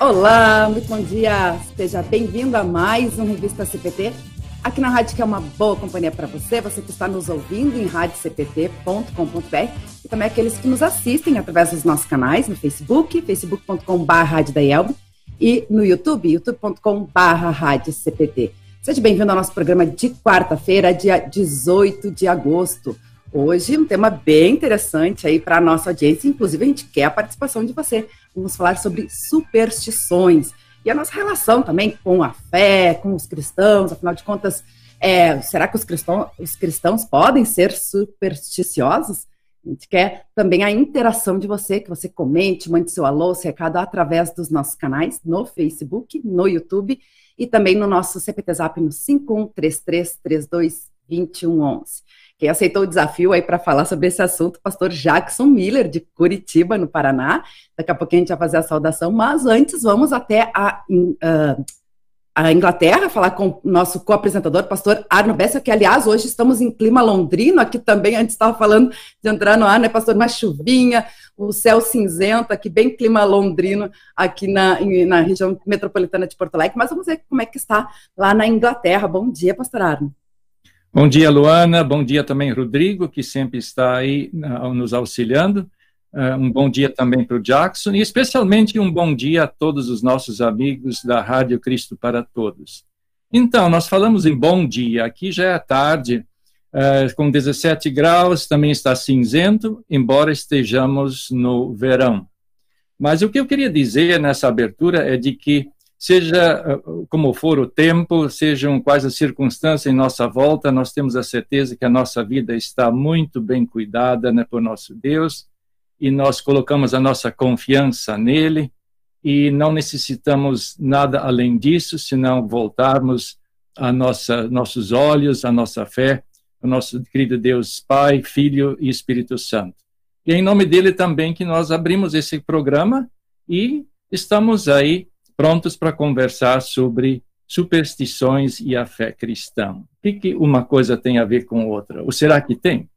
Olá, muito bom dia. Seja bem-vindo a mais um Revista CPT. Aqui na rádio que é uma boa companhia para você, você que está nos ouvindo em radiocpt.com.br e também aqueles que nos assistem através dos nossos canais no Facebook, facebook.com.br e no YouTube, youtube.com.br Seja bem-vindo ao nosso programa de quarta-feira, dia 18 de agosto. Hoje, um tema bem interessante aí para a nossa audiência, inclusive a gente quer a participação de você. Vamos falar sobre superstições e a nossa relação também com a fé, com os cristãos, afinal de contas, é, será que os cristãos, os cristãos podem ser supersticiosos? A gente quer também a interação de você, que você comente, mande seu alô, seu recado através dos nossos canais no Facebook, no YouTube e também no nosso CPT Zap no 5133322111. Quem aceitou o desafio aí para falar sobre esse assunto, pastor Jackson Miller, de Curitiba, no Paraná. Daqui a pouquinho a gente vai fazer a saudação, mas antes vamos até a, uh, a Inglaterra falar com o nosso co-apresentador, pastor Arno Bessa, que aliás hoje estamos em clima londrino, aqui também, antes estava falando de entrar no ar, né, pastor, uma chuvinha, o céu cinzento, aqui bem clima londrino, aqui na, na região metropolitana de Porto Alegre, mas vamos ver como é que está lá na Inglaterra. Bom dia, pastor Arno. Bom dia, Luana. Bom dia também, Rodrigo, que sempre está aí nos auxiliando. Uh, um bom dia também para o Jackson e especialmente um bom dia a todos os nossos amigos da Rádio Cristo para Todos. Então, nós falamos em bom dia. Aqui já é tarde, uh, com 17 graus, também está cinzento, embora estejamos no verão. Mas o que eu queria dizer nessa abertura é de que seja eh, como for o tempo, sejam quais as circunstâncias em nossa volta, nós temos a certeza que a nossa vida está muito bem cuidada né, por nosso Deus e nós colocamos a nossa confiança nele e não necessitamos nada além disso, senão voltarmos a nossa nossos olhos, a nossa fé, o nosso querido Deus Pai, Filho e Espírito Santo. E é em nome dele também que nós abrimos esse programa e estamos aí prontos para conversar sobre superstições e a fé cristã. O que, que uma coisa tem a ver com outra? Ou será que tem?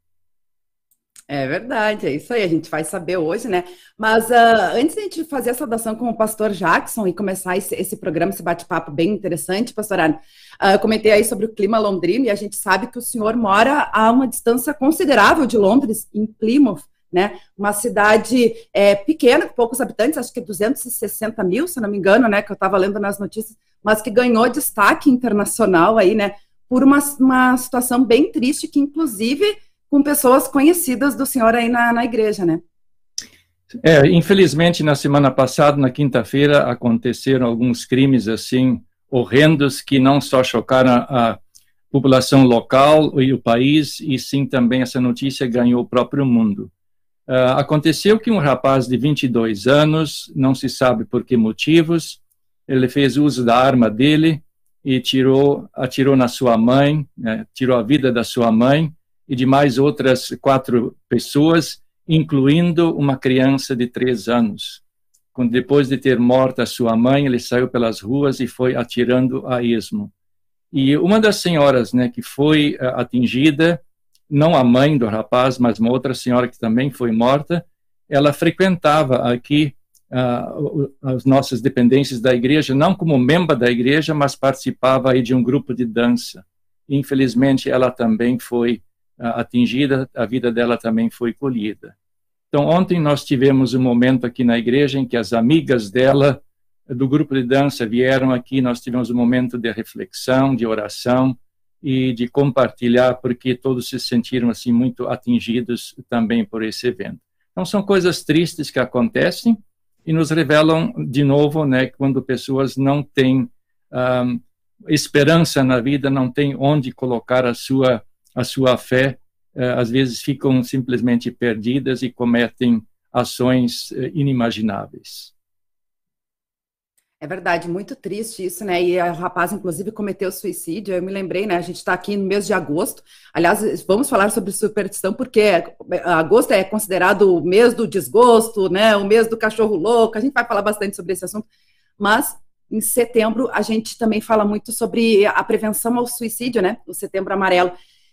É verdade, é isso aí, a gente vai saber hoje, né? Mas uh, antes de a gente fazer a saudação com o pastor Jackson e começar esse, esse programa, esse bate-papo bem interessante, pastor Arno, uh, eu comentei aí sobre o clima londrino e a gente sabe que o senhor mora a uma distância considerável de Londres, em Plymouth né? Uma cidade é, pequena, com poucos habitantes, acho que 260 mil, se não me engano, né? Que eu estava lendo nas notícias, mas que ganhou destaque internacional aí, né? Por uma, uma situação bem triste, que inclusive com pessoas conhecidas do senhor aí na, na igreja, né? É, infelizmente, na semana passada, na quinta-feira, aconteceram alguns crimes assim horrendos que não só chocaram a população local e o país, e sim também essa notícia ganhou o próprio mundo. Uh, aconteceu que um rapaz de 22 anos, não se sabe por que motivos, ele fez uso da arma dele e tirou, atirou na sua mãe, né, tirou a vida da sua mãe e de mais outras quatro pessoas, incluindo uma criança de três anos. Quando depois de ter morto a sua mãe, ele saiu pelas ruas e foi atirando a esmo. E uma das senhoras, né, que foi uh, atingida, não a mãe do rapaz, mas uma outra senhora que também foi morta, ela frequentava aqui uh, as nossas dependências da igreja, não como membro da igreja, mas participava aí de um grupo de dança. Infelizmente, ela também foi uh, atingida, a vida dela também foi colhida. Então, ontem nós tivemos um momento aqui na igreja em que as amigas dela, do grupo de dança, vieram aqui, nós tivemos um momento de reflexão, de oração, e de compartilhar, porque todos se sentiram assim muito atingidos também por esse evento. Então são coisas tristes que acontecem e nos revelam de novo, né, quando pessoas não têm um, esperança na vida, não têm onde colocar a sua a sua fé, uh, às vezes ficam simplesmente perdidas e cometem ações uh, inimagináveis. É verdade, muito triste isso, né? E o rapaz, inclusive, cometeu suicídio. Eu me lembrei, né? A gente está aqui no mês de agosto. Aliás, vamos falar sobre superstição, porque agosto é considerado o mês do desgosto, né? O mês do cachorro louco. A gente vai falar bastante sobre esse assunto. Mas em setembro a gente também fala muito sobre a prevenção ao suicídio, né? O setembro amarelo.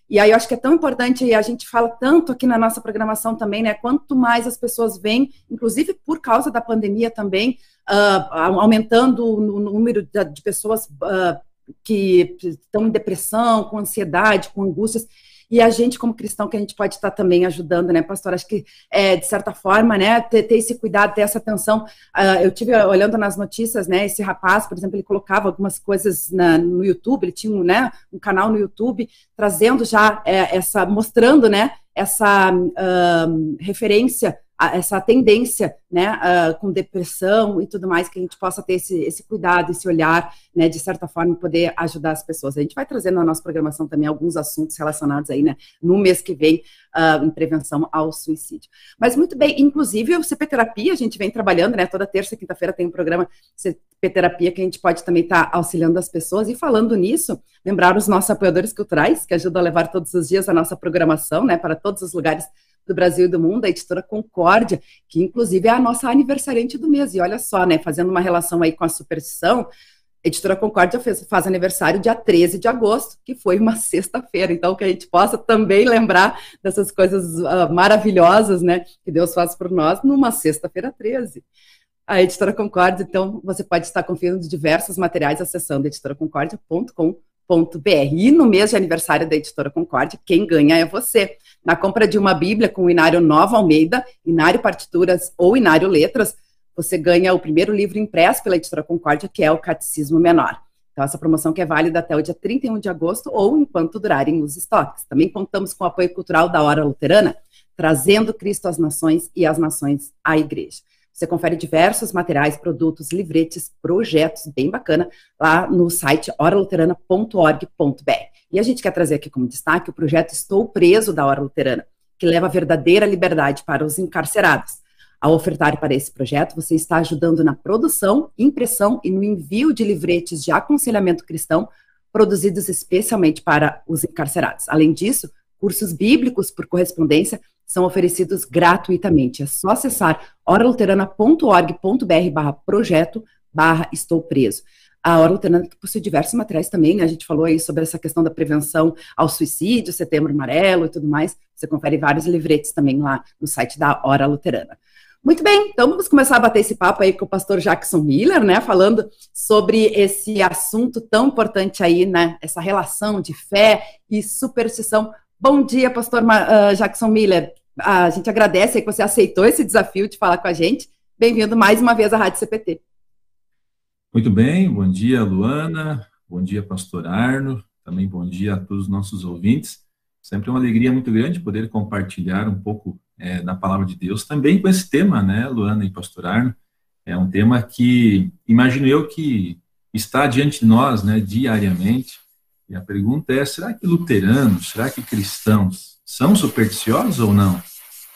E aí eu acho que é tão importante, e a gente fala tanto aqui na nossa programação também, né? Quanto mais as pessoas vêm, inclusive por causa da pandemia também, uh, aumentando o número de, pessoas uh, que estão em depressão, com ansiedade, com angústias e a gente, como cristão, que a gente pode estar também ajudando, né, pastor? Acho que, é, de certa forma, né, ter, ter, esse cuidado, ter essa atenção. Uh, eu tive olhando nas notícias, né, esse rapaz, por exemplo, ele colocava algumas coisas na, no YouTube, ele tinha um, né, um canal no YouTube trazendo já é, essa, mostrando, né, essa uh, referência essa tendência, né, uh, com depressão e tudo mais, que a gente possa ter esse, esse cuidado, esse olhar, né, de certa forma, poder ajudar as pessoas. A gente vai trazendo na nossa programação também alguns assuntos relacionados aí, né, no mês que vem, uh, em prevenção ao suicídio. Mas muito bem, inclusive o CP Terapia, a gente vem trabalhando, né, toda terça, quinta-feira tem um programa CP Terapia que a gente pode também estar tá auxiliando as pessoas. E falando nisso, lembrar os nossos apoiadores culturais, que ajudam a levar todos os dias a nossa programação, né, para todos os lugares do Brasil e do mundo, a editora Concórdia, que inclusive é a nossa aniversariante do mês. E olha só, né, fazendo uma relação aí com a superstição, a editora Concórdia fez, faz aniversário dia 13 de agosto, que foi uma sexta-feira. Então, que a gente possa também lembrar dessas coisas uh, maravilhosas, né, que Deus faz por nós numa sexta-feira 13 a Editora Concórdia, então você pode estar conferindo diversos materiais acessando editoraconcordia.com.br e no mês de aniversário da Editora Concórdia, quem ganha é você. Na compra de uma Bíblia com o Inário Nova Almeida, Inário Partituras ou Inário Letras, você ganha o primeiro livro impresso pela Editora Concórdia, que é o Catecismo Menor. Então, essa promoção que é válida até o dia 31 de agosto ou enquanto durarem os estoques. Também contamos com o apoio cultural da Hora Luterana, trazendo Cristo às nações e as nações à igreja. Você confere diversos materiais, produtos, livretes, projetos, bem bacana, lá no site oraluterana.org.br. E a gente quer trazer aqui como destaque o projeto Estou Preso da Hora Luterana, que leva a verdadeira liberdade para os encarcerados. Ao ofertar para esse projeto, você está ajudando na produção, impressão e no envio de livretes de aconselhamento cristão produzidos especialmente para os encarcerados. Além disso, cursos bíblicos por correspondência são oferecidos gratuitamente. É só acessar oraluterana.org.br barra projeto barra estou preso. A Hora Luterana possui diversos materiais também, né? A gente falou aí sobre essa questão da prevenção ao suicídio, setembro amarelo e tudo mais. Você confere vários livretes também lá no site da Hora Luterana. Muito bem, então vamos começar a bater esse papo aí com o pastor Jackson Miller, né? Falando sobre esse assunto tão importante aí, né? Essa relação de fé e superstição. Bom dia, pastor uh, Jackson Miller. A gente agradece que você aceitou esse desafio de falar com a gente. Bem-vindo mais uma vez à Rádio CPT. Muito bem, bom dia, Luana, bom dia, pastor Arno, também bom dia a todos os nossos ouvintes. Sempre uma alegria muito grande poder compartilhar um pouco é, da palavra de Deus, também com esse tema, né, Luana e pastor Arno. É um tema que, imagino eu, que está diante de nós, né, diariamente. E a pergunta é, será que luteranos, será que cristãos são supersticiosos ou não?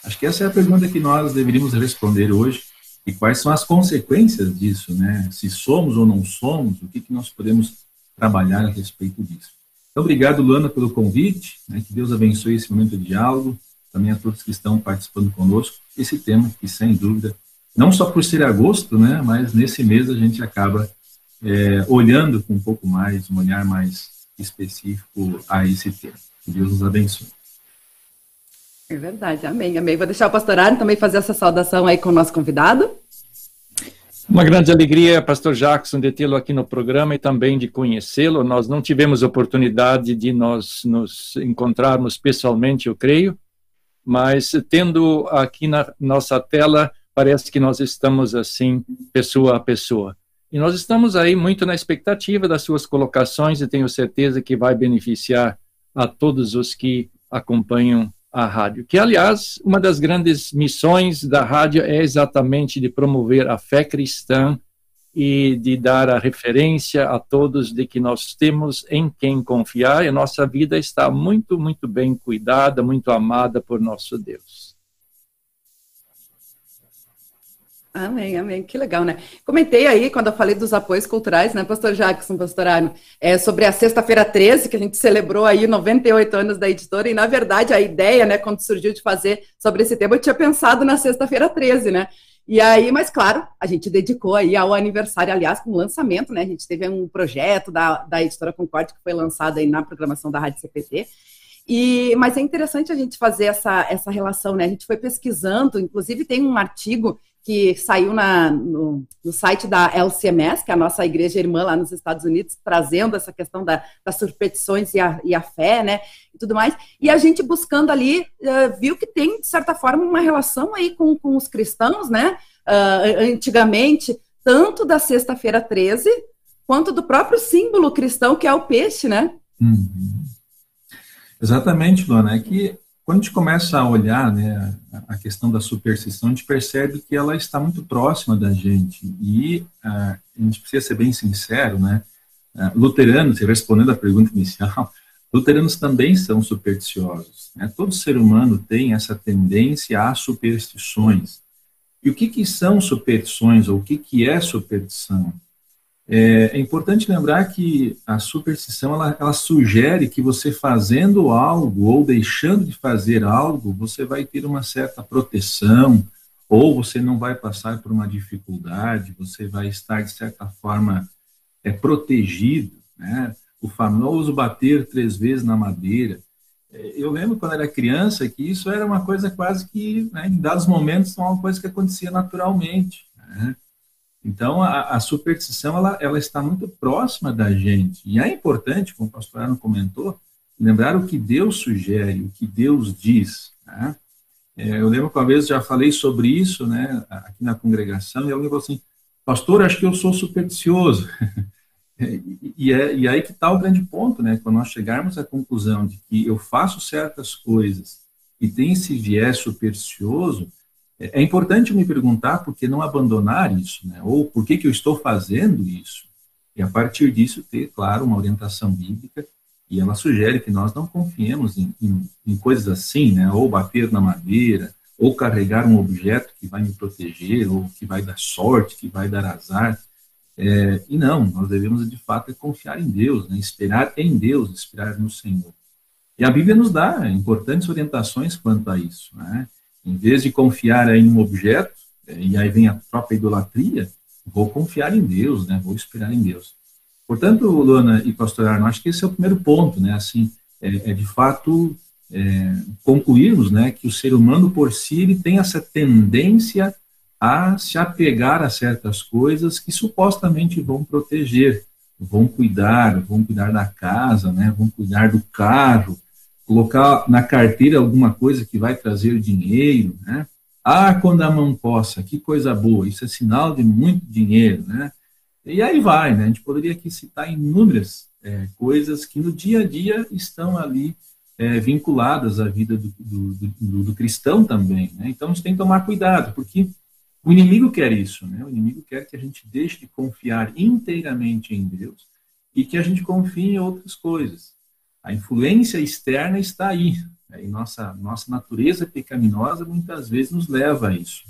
Acho que essa é a pergunta que nós deveríamos responder hoje. E quais são as consequências disso, né? Se somos ou não somos, o que, que nós podemos trabalhar a respeito disso. Então, obrigado, Luana, pelo convite. Né? Que Deus abençoe esse momento de diálogo. Também a todos que estão participando conosco. Esse tema que, sem dúvida, não só por ser agosto, né? Mas nesse mês a gente acaba é, olhando com um pouco mais, um olhar mais específico a esse tema. Que Deus nos abençoe. É verdade, amém, amém. Vou deixar o pastor Arno também fazer essa saudação aí com o nosso convidado. Uma grande alegria, pastor Jackson, de tê-lo aqui no programa e também de conhecê-lo. Nós não tivemos oportunidade de nós nos encontrarmos pessoalmente, eu creio, mas tendo aqui na nossa tela, parece que nós estamos assim, pessoa a pessoa. E nós estamos aí muito na expectativa das suas colocações e tenho certeza que vai beneficiar a todos os que acompanham a rádio. Que, aliás, uma das grandes missões da rádio é exatamente de promover a fé cristã e de dar a referência a todos de que nós temos em quem confiar e a nossa vida está muito, muito bem cuidada, muito amada por nosso Deus. Amém, amém. Que legal, né? Comentei aí, quando eu falei dos apoios culturais, né, pastor Jackson, pastor Arno, é, sobre a sexta-feira 13, que a gente celebrou aí 98 anos da editora, e na verdade a ideia, né, quando surgiu de fazer sobre esse tema, eu tinha pensado na sexta-feira 13, né? E aí, mas claro, a gente dedicou aí ao aniversário, aliás, com o lançamento, né? A gente teve um projeto da, da editora Concorde que foi lançado aí na programação da Rádio CPT, E, mas é interessante a gente fazer essa, essa relação, né? A gente foi pesquisando, inclusive tem um artigo que saiu na, no, no, site da LCMS, que é a nossa igreja irmã lá nos Estados Unidos, trazendo essa questão da, das superstições e a, e a, fé, né, e tudo mais. E a gente buscando ali, uh, viu que tem, de certa forma, uma relação aí com, com os cristãos, né, uh, antigamente, tanto da sexta-feira 13, quanto do próprio símbolo cristão, que é o peixe, né. Uhum. Exatamente, Luana, é que quando a gente começa a olhar né, a questão da superstição, a gente percebe que ela está muito próxima da gente. E uh, a gente precisa ser bem sincero, né? Uh, luteranos, respondendo à pergunta inicial, luteranos também são supersticiosos. Né? Todo ser humano tem essa tendência a superstições. E o que, que são superstições, ou o que, que é superstição? É, é, importante lembrar que a superstição ela, ela, sugere que você fazendo algo ou deixando de fazer algo, você vai ter uma certa proteção, ou você não vai passar por uma dificuldade, você vai estar, de certa forma, é, protegido. Né? O famoso bater três vezes na madeira. É, eu lembro quando era criança que isso era uma coisa quase que, né, em dados momentos, uma coisa que acontecia naturalmente. Né? Então, a, a, superstição ela, ela está muito próxima da gente. E é importante, como o pastor Arno comentou, lembrar o que Deus sugere, o que Deus diz. Né? É, eu lembro que uma vez já falei sobre isso né, aqui na congregação, e alguém falou assim, pastor, acho que eu sou supersticioso. e, e, é, e aí que está o grande ponto, né? Quando nós chegarmos à conclusão de que eu faço certas coisas e tem esse viés supersticioso, é importante me perguntar por que não abandonar isso, né? ou por que, que eu estou fazendo isso. E a partir disso ter, claro, uma orientação bíblica, e ela sugere que nós não confiemos em, em, em coisas assim, né? ou bater na madeira, ou carregar um objeto que vai me proteger, ou que vai dar sorte, que vai dar azar. É, e não, nós devemos de fato confiar em Deus, né? esperar em Deus, esperar no Senhor. E a Bíblia nos dá importantes orientações quanto a isso. Né? Em vez de confiar em um objeto, é, e aí vem a própria idolatria, vou confiar em Deus, né? Vou esperar em Deus. Portanto, Luana e Pastor Arno, acho que esse é o primeiro ponto, né? Assim, é, é de fato é, concluirmos, né, que o ser humano por si ele tem essa tendência a se apegar a certas coisas que supostamente vão proteger, vão cuidar, vão cuidar da casa, né, vão cuidar do carro, colocar na carteira alguma coisa que vai trazer dinheiro, né? Ah, quando a mão coça, que coisa boa, isso é sinal de muito dinheiro, né? E aí vai, né? A gente poderia aqui citar inúmeras é, coisas que no dia a dia estão ali é, vinculadas à vida do, do, do, do cristão também, né? Então a gente tem que tomar cuidado, porque o inimigo quer isso, né? O inimigo quer que a gente deixe de confiar inteiramente em Deus e que a gente confie em outras coisas. A influência externa está aí. E nossa, nossa natureza pecaminosa muitas vezes nos leva a isso.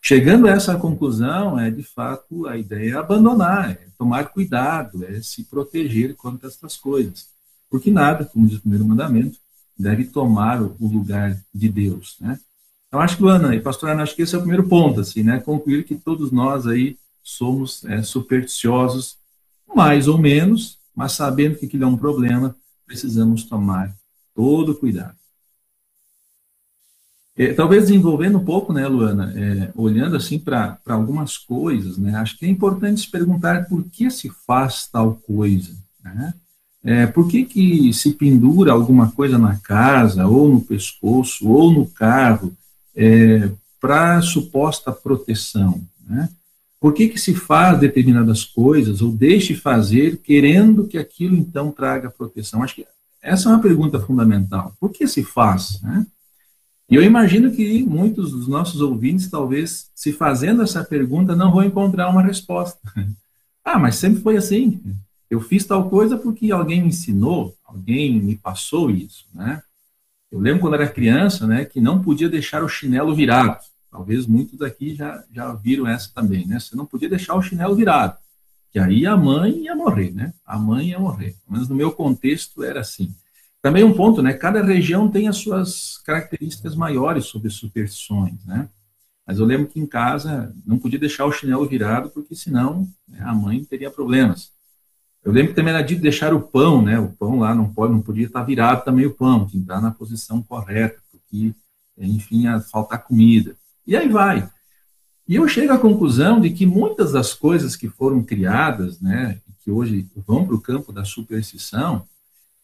Chegando a essa conclusão, é de fato a ideia é abandonar, é tomar cuidado, é se proteger contra essas coisas. Porque nada, como diz o primeiro mandamento, deve tomar o lugar de Deus. Né? Então, acho que, Ana e pastor Ana, acho que esse é o primeiro ponto, assim, né? concluir que todos nós aí somos é, supersticiosos, mais ou menos, mas sabendo que aquilo é um problema, precisamos tomar todo cuidado. É, talvez desenvolvendo um pouco, né, Luana, é, olhando assim para algumas coisas, né, acho que é importante se perguntar por que se faz tal coisa, né? É, por que, que se pendura alguma coisa na casa, ou no pescoço, ou no carro, é, para suposta proteção? Né? Por que, que se faz determinadas coisas ou deixe fazer querendo que aquilo então traga proteção? Acho que essa é uma pergunta fundamental. Por que se faz? Né? E eu imagino que muitos dos nossos ouvintes, talvez, se fazendo essa pergunta, não vão encontrar uma resposta. ah, mas sempre foi assim. Eu fiz tal coisa porque alguém me ensinou, alguém me passou isso, né? Eu lembro quando era criança, né, que não podia deixar o chinelo virado. Talvez muitos daqui já, já viram essa também, né? Você não podia deixar o chinelo virado, que aí a mãe ia morrer, né? A mãe ia morrer. Mas no meu contexto era assim. Também um ponto, né? Cada região tem as suas características maiores sobre superstições, né? Mas eu lembro que em casa não podia deixar o chinelo virado, porque senão né, a mãe teria problemas. Eu lembro que também era dito deixar o pão, né? O pão lá não pode, não podia estar virado também o pão, tinha que estar na posição correta, porque, enfim, ia faltar comida. E aí vai. E eu chego à conclusão de que muitas das coisas que foram criadas, né, que hoje vão para o campo da superstição,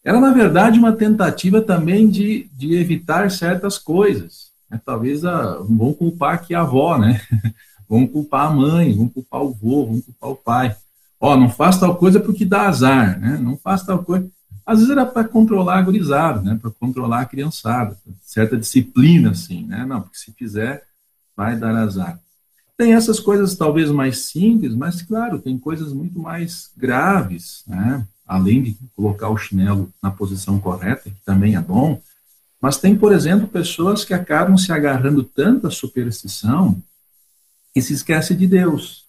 era, na verdade, uma tentativa também de, de evitar certas coisas. Né? Talvez a, vão culpar aqui a avó, né? vão culpar a mãe, vão culpar o vô, vão culpar o pai. Ó, oh, não faz tal coisa porque dá azar, né? Não faz tal coisa. Às vezes era para controlar a gurizada, né? Para controlar a criançada, certa disciplina, assim, né? Não, porque se fizer, vai dar azar. Tem essas coisas talvez mais simples, mas, claro, tem coisas muito mais graves, né? além de colocar o chinelo na posição correta, que também é bom, mas tem, por exemplo, pessoas que acabam se agarrando tanto à superstição que se esquece de Deus.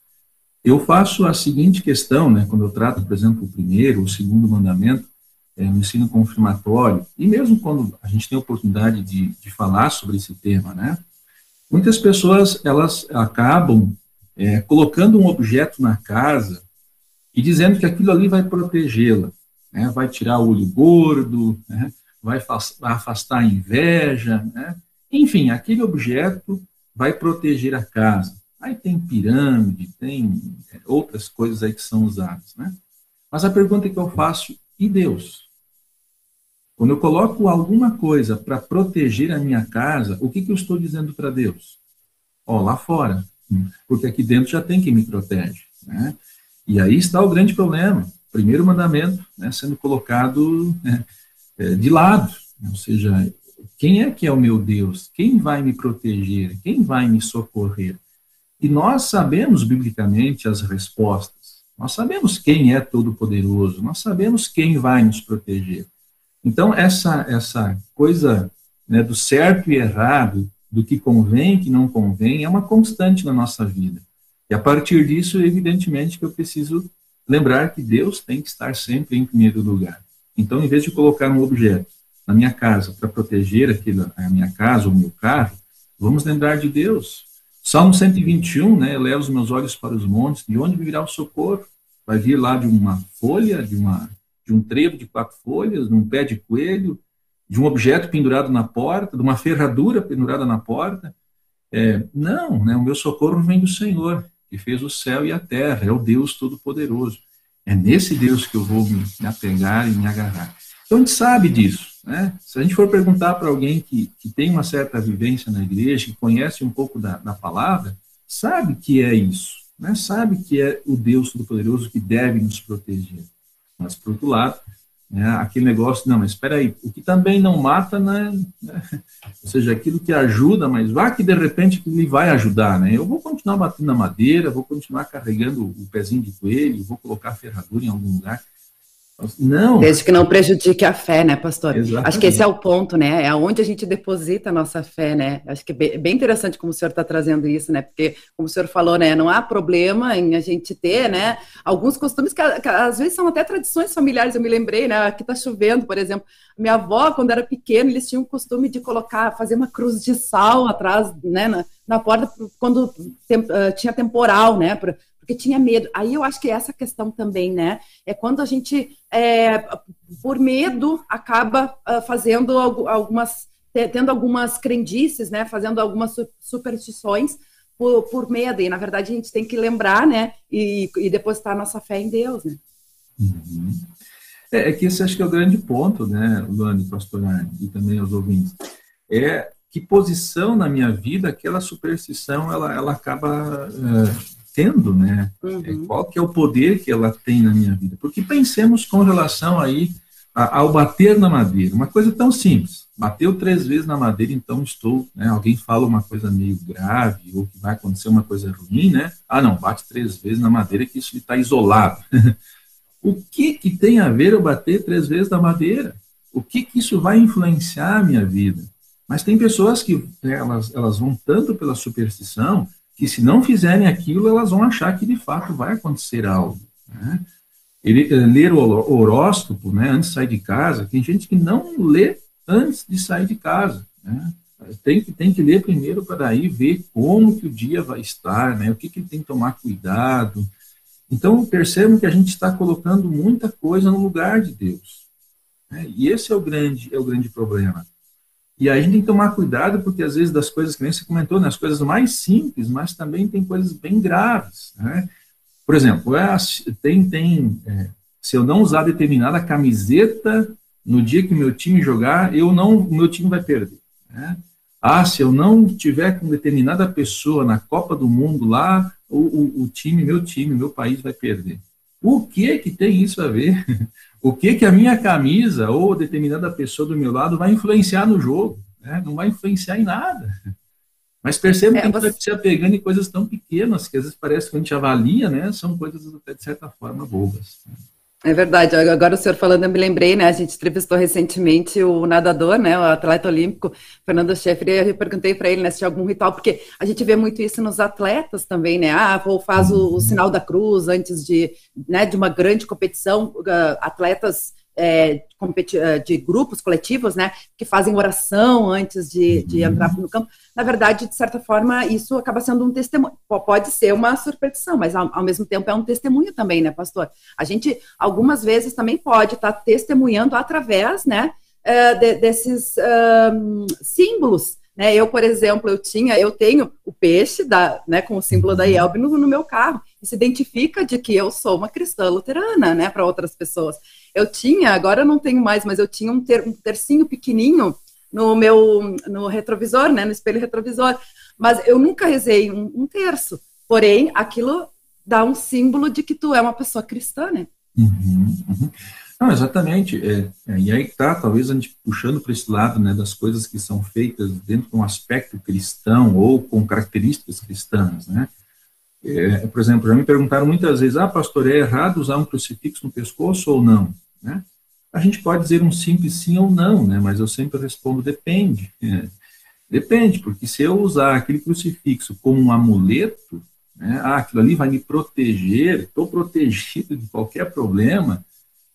Eu faço a seguinte questão, né, quando eu trato, por exemplo, o primeiro, o segundo mandamento, é, no ensino confirmatório, e mesmo quando a gente tem a oportunidade de, de falar sobre esse tema, né, muitas pessoas, elas acabam é, colocando um objeto na casa e dizendo que aquilo ali vai protegê-la, né? vai tirar o olho gordo, né? vai afastar a inveja, né? enfim, aquele objeto vai proteger a casa. Aí tem pirâmide, tem é, outras coisas aí que são usadas, né? Mas a pergunta que eu faço, e Deus? Quando eu coloco alguma coisa para proteger a minha casa, o que, que eu estou dizendo para Deus? Ó, lá fora, porque aqui dentro já tem quem me protege, né? E aí está o grande problema. Primeiro mandamento né, sendo colocado né, é, de lado. Ou seja, quem é que é o meu Deus? Quem vai me proteger? Quem vai me socorrer? E nós sabemos biblicamente as respostas. Nós sabemos quem é todo-poderoso. Nós sabemos quem vai nos proteger. Então, essa, essa coisa né, do certo e errado, do que convém que não convém, é uma constante na nossa vida. E a partir disso, evidentemente, que eu preciso lembrar que Deus tem que estar sempre em primeiro lugar. Então, em vez de colocar um objeto na minha casa para proteger aquilo, a minha casa o meu carro, vamos lembrar de Deus. Salmo 121, né, eleva os meus olhos para os montes, de onde virá o socorro? Vai vir lá de uma folha, de, uma, de um trevo de quatro folhas, de um pé de coelho, de um objeto pendurado na porta, de uma ferradura pendurada na porta? É, não, né, o meu socorro vem do Senhor que fez o céu e a terra, é o Deus Todo-Poderoso. É nesse Deus que eu vou me, apegar e me agarrar. Então a gente sabe disso. Né? Se a gente for perguntar para alguém que, que tem uma certa vivência na igreja, que conhece um pouco da, da palavra, sabe que é isso. Né? Sabe que é o Deus Todo-Poderoso que deve nos proteger. Mas, por outro lado, né, aquele negócio, não, mas espera aí, o que também não mata, né, né, ou seja, aquilo que ajuda, mas vá que de repente ele vai ajudar, né, eu vou continuar batendo na madeira, vou continuar carregando o pezinho de coelho, vou colocar a ferradura em algum lugar, não. Desde que não prejudique a fé, né, pastor? Exatamente. Acho que esse é o ponto, né? É onde a gente deposita a nossa fé, né? Acho que é bem interessante como o senhor está trazendo isso, né? Porque, como o senhor falou, né? Não há problema em a gente ter, né? Alguns costumes que, que às vezes são até tradições familiares. Eu me lembrei, né? Aqui está chovendo, por exemplo. Minha avó, quando era pequena, eles tinham o costume de colocar, fazer uma cruz de sal atrás, né? Na, na porta, quando tem, uh, tinha temporal, né? Pra, porque tinha medo. Aí eu acho que essa questão também, né? É quando a gente, é, por medo, acaba uh, fazendo algumas, tendo algumas crendices, né? Fazendo algumas superstições por, por, medo. E na verdade a gente tem que lembrar, né? E, e depositar nossa fé em Deus, né? Uhum. É, é, que esse acho que é o grande ponto, né, Luane, pastor Arne, e também os ouvintes. É que posição na minha vida aquela superstição ela, ela acaba uh, tendo, né? É, uhum. Qual que é o poder que ela tem na minha vida? Porque pensemos com relação aí ao bater na madeira, uma coisa tão simples. Bateu três vezes na madeira, então estou, né? Alguém fala uma coisa meio grave ou que vai acontecer uma coisa ruim, né? Ah, não, bate três vezes na madeira que isso está isolado. o que que tem a ver eu bater três vezes na madeira? O que que isso vai influenciar a minha vida? Mas tem pessoas que né, elas, elas vão tanto pela superstição que se não fizerem aquilo, elas vão achar que de fato vai acontecer algo. Né? Ele, eh, ler o horóscopo né, antes de sair de casa, tem gente que não lê antes de sair de casa. Né? Tem, que, tem que ler primeiro para daí ver como que o dia vai estar, né? o que, que ele tem que tomar cuidado. Então, percebam que a gente está colocando muita coisa no lugar de Deus. Né? E esse é o grande, é o grande problema. E aí a gente tem que tomar cuidado, porque às vezes das coisas que nem você comentou, né, as coisas mais simples, mas também tem coisas bem graves. Né? Por exemplo, é, tem, tem é, se eu não usar determinada camiseta no dia que meu time jogar, eu não, meu time vai perder. Né? Ah, se eu não tiver com determinada pessoa na Copa do Mundo lá, o, o, o time, meu time, meu país vai perder. O que que tem isso a ver? O que que a minha camisa ou determinada pessoa do meu lado vai influenciar no jogo? Né? Não vai influenciar em nada. Mas perceba é, que a gente você... vai se apegando em coisas tão pequenas que às vezes parece que a gente avalia, né? São coisas até de certa forma bobas. É verdade. Agora o senhor falando, eu me lembrei, né? A gente entrevistou recentemente o nadador, né? O atleta olímpico, Fernando Schaeffer, e eu perguntei para ele né, se tinha algum ritual, porque a gente vê muito isso nos atletas também, né? Ah, ou faz o, o sinal da cruz antes de, né, de uma grande competição. Uh, atletas é, é, de grupos coletivos, né, que fazem oração antes de, de uhum. entrar no campo. Na verdade, de certa forma, isso acaba sendo um testemunho. Pode ser uma superstição, mas ao, ao mesmo tempo é um testemunho também, né, pastor? A gente, algumas vezes, também pode estar tá testemunhando através, né, é, de, desses um, símbolos né, eu, por exemplo, eu tinha, eu tenho o peixe da, né, com o símbolo da IELB no, no, meu carro. Se identifica de que eu sou uma cristã luterana, né, para outras pessoas. Eu tinha, agora eu não tenho mais, mas eu tinha um, ter, um tercinho pequenininho no meu no retrovisor, né, no espelho retrovisor. Mas eu nunca rezei um, um terço. Porém, aquilo dá um símbolo de que tu é uma pessoa cristã, né? Uhum, uhum. Não, exatamente. É, é, e aí está, talvez a gente puxando para esse lado né, das coisas que são feitas dentro de um aspecto cristão ou com características cristãs. Né? É, por exemplo, já me perguntaram muitas vezes: ah, pastor, é errado usar um crucifixo no pescoço ou não? Né? A gente pode dizer um simples sim ou não, né? mas eu sempre respondo depende. É, depende, porque se eu usar aquele crucifixo como um amuleto, né? ah, aquilo ali vai me proteger, estou protegido de qualquer problema,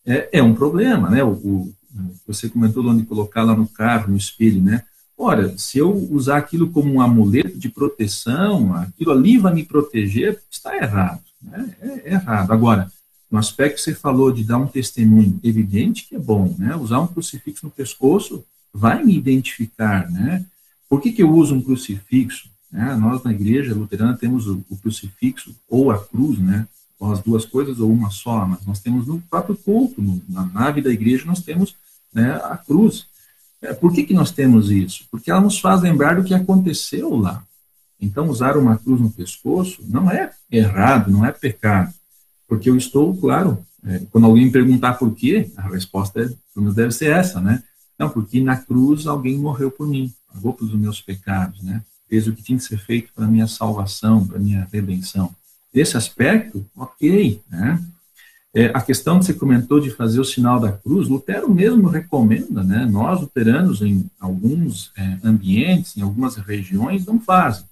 é, é um problema. Né? O, o, você comentou de onde colocar lá no carro, no espelho, né? Ora, se eu usar aquilo como um amuleto de proteção, aquilo ali vai me proteger, está errado. Né? É, é errado. Agora, no aspecto que você falou de dar um testemunho, evidente que é bom, né? Usar um crucifixo no pescoço vai me identificar, né? Por que, que eu uso um crucifixo? Né? Nós na igreja luterana temos o, o crucifixo ou a cruz, né? Ou as duas coisas ou uma só, mas nós temos no próprio culto, no, na nave da igreja, nós temos né, a cruz. É, por que, que nós temos isso? Porque ela nos faz lembrar do que aconteceu lá. Então, usar uma cruz no pescoço não é errado, não é pecado. Porque eu estou, claro, é, quando alguém me perguntar por quê, a resposta é, deve ser essa, né? Não, porque na cruz alguém morreu por mim, pagou pelos meus pecados, né? Fez o que tinha que ser feito para minha salvação, para minha redenção. Desse aspecto, ok, né? É, a questão que você comentou de fazer o sinal da cruz, Lutero mesmo recomenda, né? Nós, luteranos, em alguns é, ambientes, em algumas regiões, não fazem.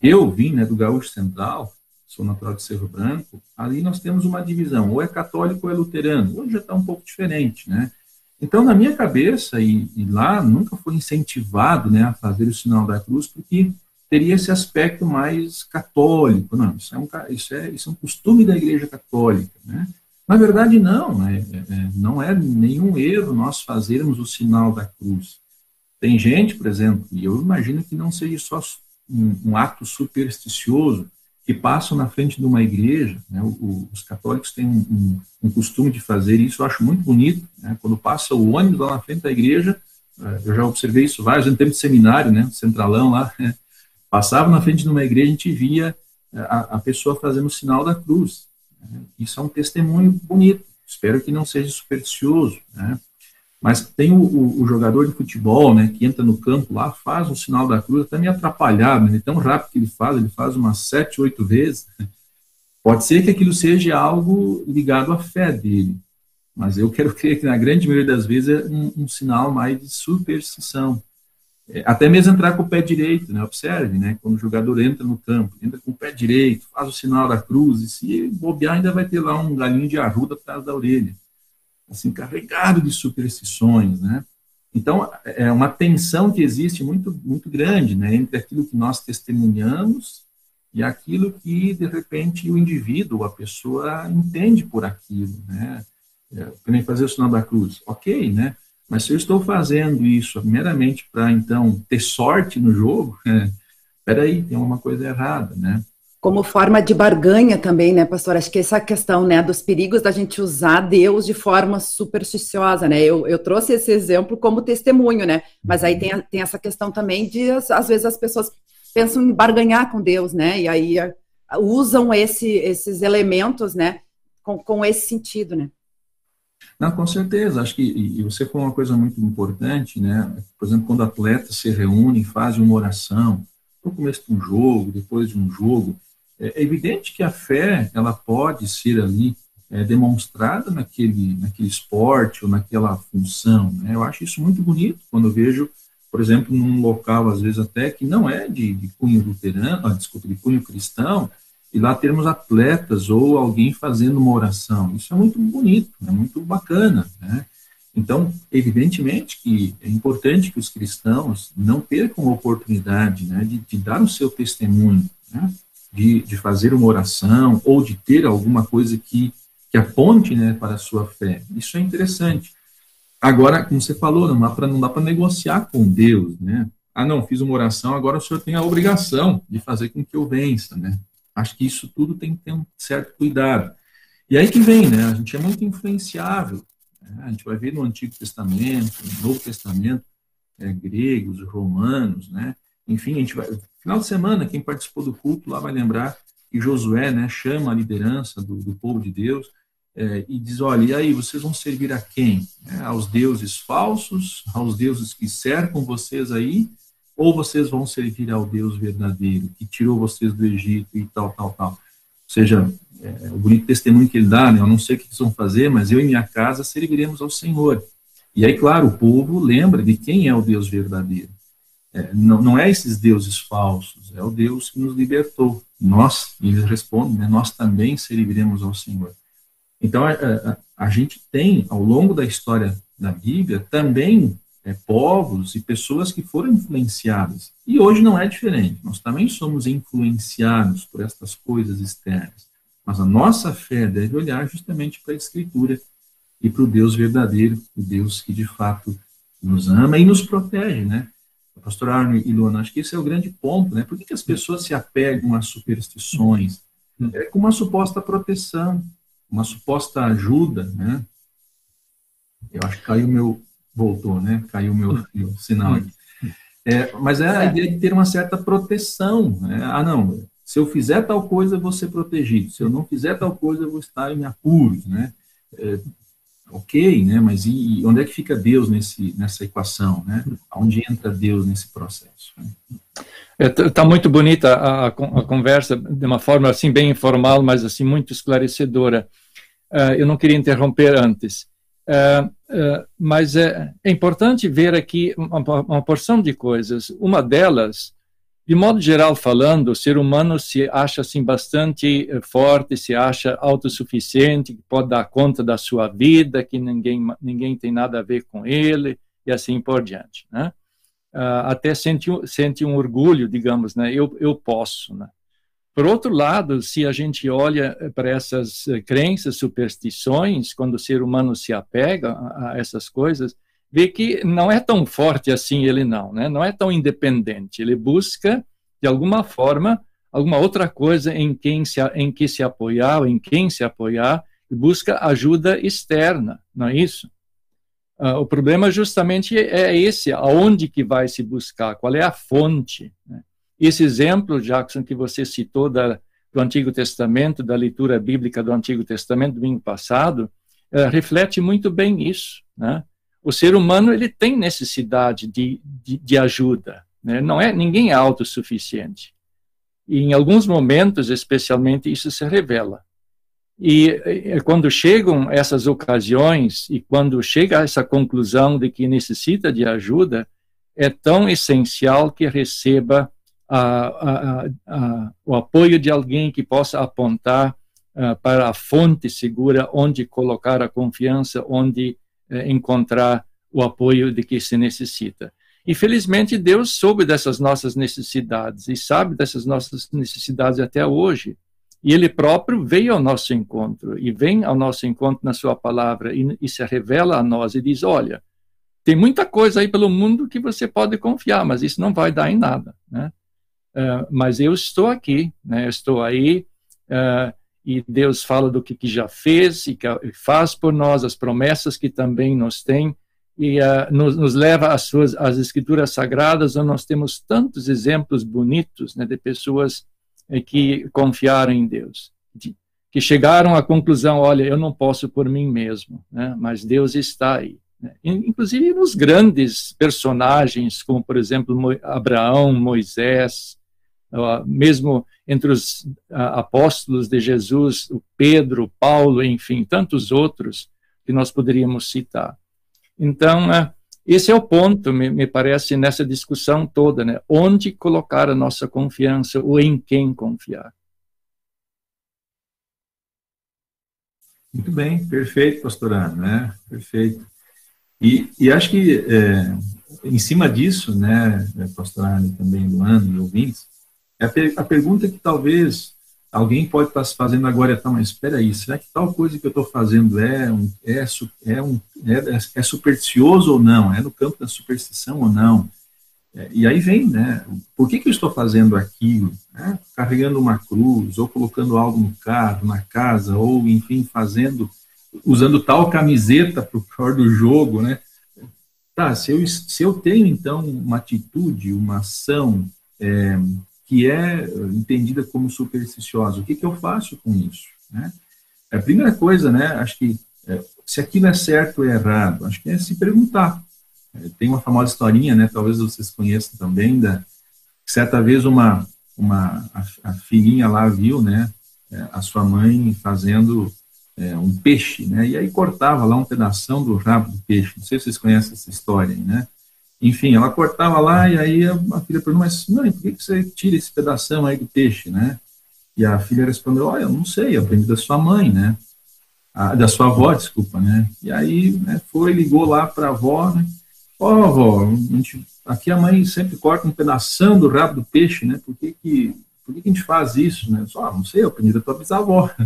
Eu vim né, do Gaúcho Central, sou natural de Cerro Branco, ali nós temos uma divisão, ou é católico ou é luterano. Hoje já está um pouco diferente, né? Então, na minha cabeça, e, e, lá nunca foi incentivado né, a fazer o sinal da cruz, porque teria esse aspecto mais católico. Não, isso é um, isso é, isso é um costume da Igreja Católica. Né? Na verdade, não. É, é, não é nenhum erro nós fazermos o sinal da cruz. Tem gente, por exemplo, e eu imagino que não seja só um, um ato supersticioso, que passam na frente de uma igreja, né, os católicos têm um, um, um, costume de fazer isso, eu acho muito bonito, né, quando passa o ônibus lá na frente da igreja, eh, eu já observei isso vários, em tempo de seminário, né, centralão lá, né, passava na frente de uma igreja, a gente via eh, a, a pessoa fazendo o sinal da cruz, né, isso é um testemunho bonito, espero que não seja supersticioso, né, mas tem o, o, o, jogador de futebol, né, que entra no campo lá, faz o sinal da cruz, até me atrapalhado, né, tão rápido que ele faz, ele faz umas sete, oito vezes. Pode ser que aquilo seja algo ligado à fé dele, mas eu quero crer que na grande maioria das vezes é um, um sinal mais de superstição. É, até mesmo entrar com o pé direito, né? Observe, né? Quando o jogador entra no campo, entra com o pé direito, faz o sinal da cruz, e se bobear, ainda vai ter lá um galinho de arruda atrás da orelha assim, carregado de superstições, né? Então, é uma tensão que existe muito, muito grande, né, entre aquilo que nós testemunhamos e aquilo que, de repente, o indivíduo, a pessoa entende por aquilo, né? É, nem fazer o sinal da cruz, ok, né? Mas se eu estou fazendo isso meramente para, então, ter sorte no jogo, é, peraí, tem uma coisa errada, né? Como forma de barganha também, né, pastor? Acho que essa questão, né, dos perigos da gente usar Deus de forma supersticiosa, né? Eu, eu trouxe esse exemplo como testemunho, né? Mas aí tem, tem essa questão também de, às vezes, as pessoas pensam em barganhar com Deus, né? E aí usam esse, esses elementos, né, com, com esse sentido, né? Não, com certeza. Acho que e você falou uma coisa muito importante, né? Por exemplo, quando atletas se reúnem, fazem uma oração, no começo de um jogo, depois de um jogo, é evidente que a fé ela pode ser ali é, demonstrada naquele naquele esporte ou naquela função. Né? Eu acho isso muito bonito quando eu vejo por exemplo, num local, às vezes até que não é de, de cunho luterano, ah, de cunho cristão, e lá termos atletas ou alguém fazendo uma oração. Isso é muito bonito, é muito bacana, né? Então, evidentemente que é importante que os cristãos não percam a oportunidade né, de, de dar o seu testemunho, né, de, de fazer uma oração ou de ter alguma coisa que, que aponte né, para a sua fé. Isso é interessante. Agora, como você falou, não dá para não dá para negociar com Deus, né? Ah, não, fiz uma oração, agora o senhor tem a obrigação de fazer com que eu vença, né? Acho que isso tudo tem que ter um certo cuidado. E aí que vem, né? A gente é muito influenciável. Né? A gente vai ver no Antigo Testamento, no Novo Testamento, é, gregos, romanos, né? Enfim, a gente vai. Final de semana, quem participou do culto lá vai lembrar que Josué, né, chama a liderança do, do povo de Deus é, e diz: olha, e aí, vocês vão servir a quem? É, aos deuses falsos, aos deuses que cercam vocês aí, ou vocês vão servir ao Deus verdadeiro, que tirou vocês do Egito e tal, tal, tal. Ou seja, é, o bonito testemunho que ele dá, né, eu não sei o que eles vão fazer, mas eu e minha casa serviremos ao Senhor. E aí, claro, o povo lembra de quem é o Deus verdadeiro. É, não, não é esses deuses falsos, é o Deus que nos libertou. Nós, eles respondem, né, nós também serviremos ao Senhor. Então, a, a, a, gente tem, ao longo da história da Bíblia, também é, povos e pessoas que foram influenciadas. E hoje não é diferente. Nós também somos influenciados por estas coisas externas. Mas a nossa fé deve olhar justamente para a Escritura e para o Deus verdadeiro, o Deus que de fato nos ama e nos protege, né? Pastor Arno e Luana, acho que esse é o grande ponto, né? Por que, que as pessoas se apegam às superstições? É com uma suposta proteção uma suposta ajuda, né? Eu acho que caiu meu, voltou, né? Caiu meu, meu sinal aqui. É, mas é a ideia de ter uma certa proteção. Né? Ah, não, se eu fizer tal coisa, eu vou ser protegido. Se eu não fizer tal coisa, eu vou estar em apuros, né? É, ok, né? Mas e, onde é que fica Deus nesse, nessa equação, né? Onde entra Deus nesse processo? Né? Está é, tá muito bonita a, a, conversa, de uma forma assim bem informal, mas assim muito esclarecedora. Uh, eu não queria interromper antes, uh, uh, mas é, é, importante ver aqui uma, uma, porção de coisas. Uma delas, de modo geral falando, o ser humano se acha assim bastante forte, se acha autossuficiente, que pode dar conta da sua vida, que ninguém ninguém tem nada a ver com ele e assim por diante, né? uh, até sente, sente um orgulho, digamos, né? Eu, eu posso, né? Por outro lado, se a gente olha para essas eh, crenças, superstições, quando o ser humano se apega a, essas coisas, vê que não é tão forte assim ele não, né? Não é tão independente. Ele busca de alguma forma alguma outra coisa em quem se em que se apoiar, em quem se apoiar, e busca ajuda externa, não é isso? Uh, o problema justamente é esse, aonde que vai se buscar, qual é a fonte. Né? Esse exemplo, Jackson, que você citou da, do Antigo Testamento, da leitura bíblica do Antigo Testamento domingo passado, uh, reflete muito bem isso. Né? O ser humano ele tem necessidade de, de, de ajuda, né? não é ninguém é autossuficiente. E em alguns momentos, especialmente, isso se revela. E quando chegam essas ocasiões e quando chega a essa conclusão de que necessita de ajuda, é tão essencial que receba a, a, o apoio de alguém que possa apontar uh, para a fonte segura onde colocar a confiança, onde uh, encontrar o apoio de que se necessita. E felizmente Deus soube dessas nossas necessidades e sabe dessas nossas necessidades até hoje. E Ele próprio veio ao nosso encontro e vem ao nosso encontro na Sua palavra e, e se revela a nós e diz: Olha, tem muita coisa aí pelo mundo que você pode confiar, mas isso não vai dar em nada, né? Uh, mas eu estou aqui, né? Eu estou aí uh, e Deus fala do que, que já fez e que faz por nós as promessas que também nos tem e uh, nos, nos, leva às suas às escrituras sagradas onde nós temos tantos exemplos bonitos né, de pessoas eh, que confiaram em Deus de, que chegaram à conclusão olha eu não posso por mim mesmo né, mas Deus está aí né? inclusive nos grandes personagens como por exemplo Abraão Moisés mesmo entre os apóstolos de Jesus, o Pedro, Paulo, enfim, tantos outros que nós poderíamos citar. Então, é, esse é o ponto, me, parece, nessa discussão toda, né? Onde colocar a nossa confiança ou em quem confiar? Muito bem, perfeito, pastor Ana, né? Perfeito. E, e acho que é, em cima disso, né, pastor Ana também, Luana e ouvintes, a, per a pergunta que talvez alguém pode estar se fazendo agora é, tá, mas espera aí, será que tal coisa que eu estou fazendo é, um, é, é, um, é, é, supersticioso ou não? É no campo da superstição ou não? É, e aí vem, né? Por que, que eu estou fazendo aquilo? Né? Carregando uma cruz, ou colocando algo no carro, na casa, ou, enfim, fazendo, usando tal camiseta para o pior do jogo, né? Tá, se eu, se eu tenho, então, uma atitude, uma ação é, que é entendida como supersticiosa. O que, que eu faço com isso? Né? A primeira coisa, né, acho que é, se aquilo é certo ou errado, acho que é se perguntar. É, tem uma famosa historinha, né, talvez vocês conheçam também, da certa vez uma, uma a, a filhinha lá viu, né, é, a sua mãe fazendo é, um peixe, né, e aí cortava lá um pedaço do rabo do peixe. Não sei se vocês conhecem essa história, né? Enfim, ela cortava lá e aí a filha perguntou, mas mãe, por que você tira esse pedaço aí do peixe, né? E a filha respondeu, olha, eu não sei, eu aprendi da sua mãe, né? A, da sua avó, desculpa, né? E aí né, foi, ligou lá para a avó, né? Ó, oh, avó, gente, aqui a mãe sempre corta um pedaço do rabo do peixe, né? Por que que, por que, que a gente faz isso, né? Só, ah, não sei, eu aprendi da tua bisavó.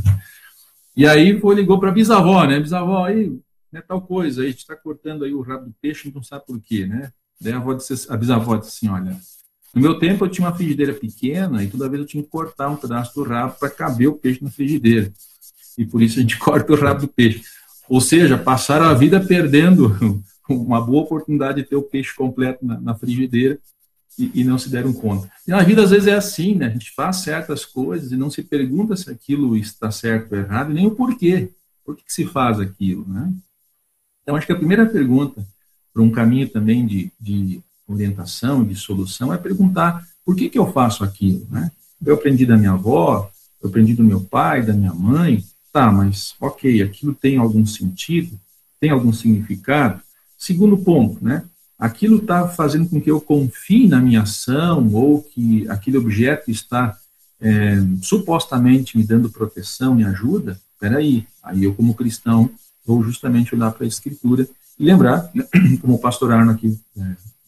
E aí foi, ligou para a bisavó, né? Bisavó, aí, né, tal coisa, a gente está cortando aí o rabo do peixe, não sabe por quê, né? Daí a, avó disse, a bisavó disse assim, olha, no meu tempo eu tinha uma frigideira pequena e toda vez eu tinha que cortar um pedaço do rabo para caber o peixe na frigideira. E por isso a gente corta o rabo do peixe. Ou seja, passaram a vida perdendo uma boa oportunidade de ter o peixe completo na, na frigideira e, e, não se deram conta. E na vida às vezes é assim, né? A gente faz certas coisas e não se pergunta se aquilo está certo ou errado, nem o porquê. Por que, que se faz aquilo, né? Então acho que a primeira pergunta para um caminho também de, de orientação, de solução, é perguntar por que, que eu faço aquilo, né? Eu aprendi da minha avó, eu aprendi do meu pai, da minha mãe, tá, mas ok, aquilo tem algum sentido, tem algum significado? Segundo ponto, né? Aquilo está fazendo com que eu confie na minha ação ou que aquele objeto está é, supostamente me dando proteção e ajuda? Peraí, aí eu como cristão vou justamente olhar para a Escritura e lembrar, como o pastor Arno aqui é,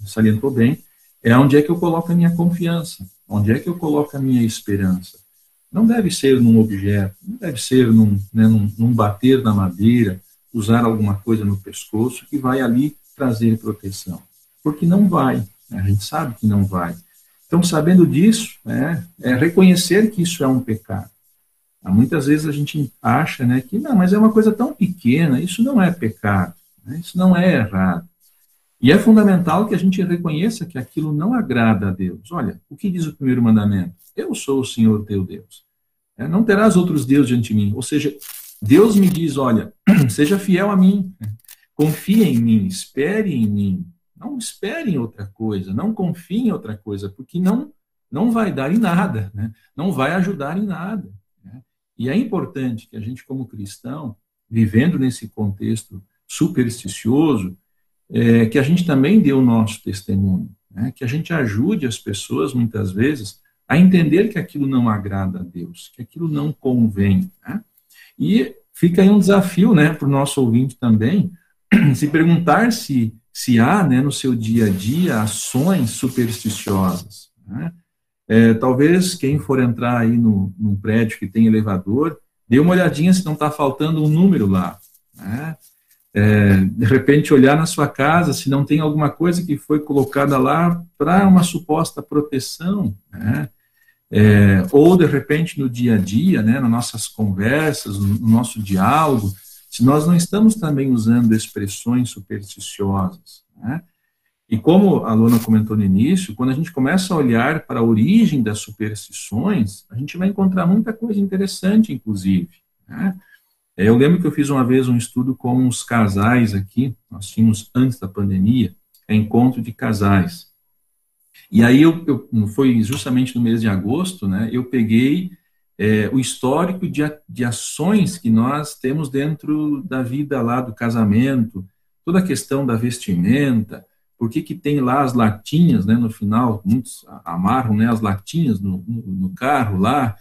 salientou bem, é onde é que eu coloco a minha confiança, onde é que eu coloco a minha esperança. Não deve ser num objeto, não deve ser num, né, num, num bater na madeira, usar alguma coisa no pescoço que vai ali trazer proteção. Porque não vai, né? a gente sabe que não vai. Então, sabendo disso, né, é reconhecer que isso é um pecado. Muitas vezes a gente acha né, que não, mas é uma coisa tão pequena, isso não é pecado. Né? Isso não é errado. E é fundamental que a gente reconheça que aquilo não agrada a Deus. Olha, o que diz o primeiro mandamento? Eu sou o Senhor teu Deus. É, não terás outros deuses diante de mim. Ou seja, Deus me diz: olha, seja fiel a mim, confie em mim, espere em mim. Não espere em outra coisa, não confie em outra coisa, porque não, não vai dar em nada, né? não vai ajudar em nada. Né? E é importante que a gente, como cristão, vivendo nesse contexto supersticioso, é, que a gente também dê o nosso testemunho, né? que a gente ajude as pessoas, muitas vezes, a entender que aquilo não agrada a Deus, que aquilo não convém. Né? E fica aí um desafio né, para o nosso ouvinte também, se perguntar se se há né, no seu dia a dia ações supersticiosas. Né? É, talvez quem for entrar aí no, num prédio que tem elevador, dê uma olhadinha se não está faltando um número lá. Né? É, de repente olhar na sua casa se não tem alguma coisa que foi colocada lá para uma suposta proteção, né? é, ou de repente no dia a dia, né, nas nossas conversas, no nosso diálogo, se nós não estamos também usando expressões supersticiosas. Né? E como a Luna comentou no início, quando a gente começa a olhar para a origem das superstições, a gente vai encontrar muita coisa interessante, inclusive. Né? É, eu lembro que eu fiz uma vez um estudo com uns casais aqui, nós tínhamos antes da pandemia, é encontro de casais. E aí eu, eu foi justamente no mês de agosto, né? Eu peguei é, o histórico de, de ações que nós temos dentro da vida lá do casamento, toda a questão da vestimenta, por que, que tem lá as latinhas, né, no final, muitos amarram né, as latinhas no, no, no carro lá,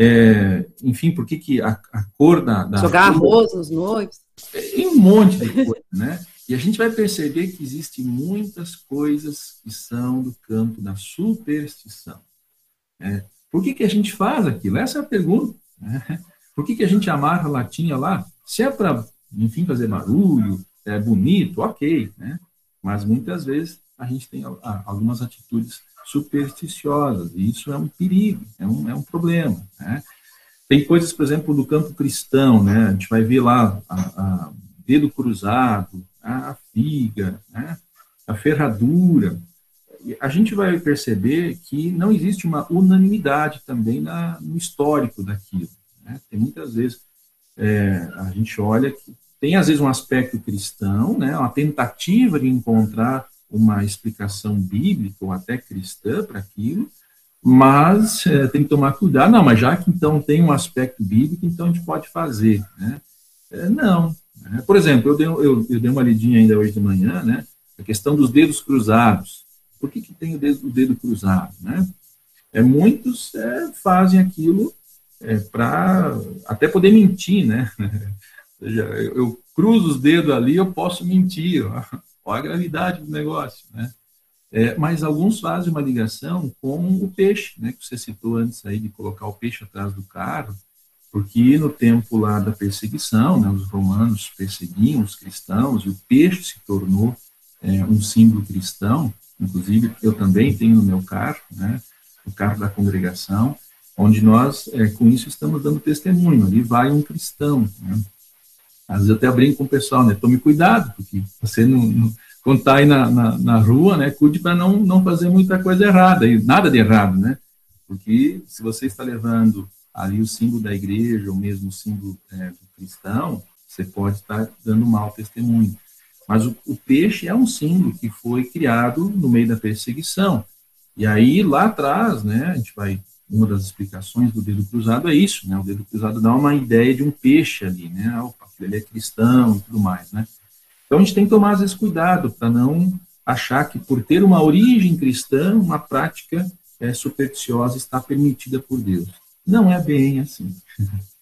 é, enfim, por que, que a, a cor da, da... Jogar arroz nos noivos. É, um monte de coisa, né? E a gente vai perceber que existem muitas coisas que são do campo da superstição. Né? Por que, que a gente faz aquilo? Essa é a pergunta. Né? Por que, que a gente amarra a latinha lá? Se é para, enfim, fazer barulho, é bonito, ok, né? Mas muitas vezes a gente tem algumas atitudes supersticiosas, e isso é um perigo, é um, é um problema. Né? Tem coisas, por exemplo, do campo cristão, né? a gente vai ver lá a, a dedo cruzado, a figa, né? a ferradura. A gente vai perceber que não existe uma unanimidade também na, no histórico daquilo. Né? Tem muitas vezes, é, a gente olha que tem às vezes um aspecto cristão, né? uma tentativa de encontrar uma explicação bíblica ou até cristã para aquilo, mas é, tem que tomar cuidado. Não, mas já que então tem um aspecto bíblico, então a gente pode fazer. Né? É, não. Né? Por exemplo, eu dei, eu, eu dei uma lidinha ainda hoje de manhã, né? a questão dos dedos cruzados. Por que, que tem o dedo, o dedo cruzado? Né? É, muitos é, fazem aquilo é, para até poder mentir, né? Ou seja, eu, eu, cruzo os dedos ali, eu posso mentir. Ó. Olha a gravidade do negócio, né? É, mas alguns fazem uma ligação com o peixe, né, que você citou antes aí de colocar o peixe atrás do carro, porque no tempo lá da perseguição, né, os romanos perseguiam os cristãos e o peixe se tornou é, um símbolo cristão. Inclusive, eu também tenho no meu carro, né, o carro da congregação, onde nós, é, com isso, estamos dando testemunho. Ali vai um cristão. Né? Às vezes eu até brinco com o pessoal, né? Tome cuidado, porque você não, não quando está aí na, na, na, rua, né? Cuide para não, não fazer muita coisa errada, e nada de errado, né? Porque se você está levando ali o símbolo da igreja, ou mesmo o símbolo é, do cristão, você pode estar dando mau testemunho. Mas o, o, peixe é um símbolo que foi criado no meio da perseguição. E aí, lá atrás, né, a gente vai uma das explicações do dedo cruzado é isso, né? O dedo cruzado dá uma ideia de um peixe ali, né? Opa, ele é cristão e tudo mais, né? Então a gente tem que tomar às vezes cuidado para não achar que por ter uma origem cristã, uma prática é, supersticiosa está permitida por Deus. Não é bem assim.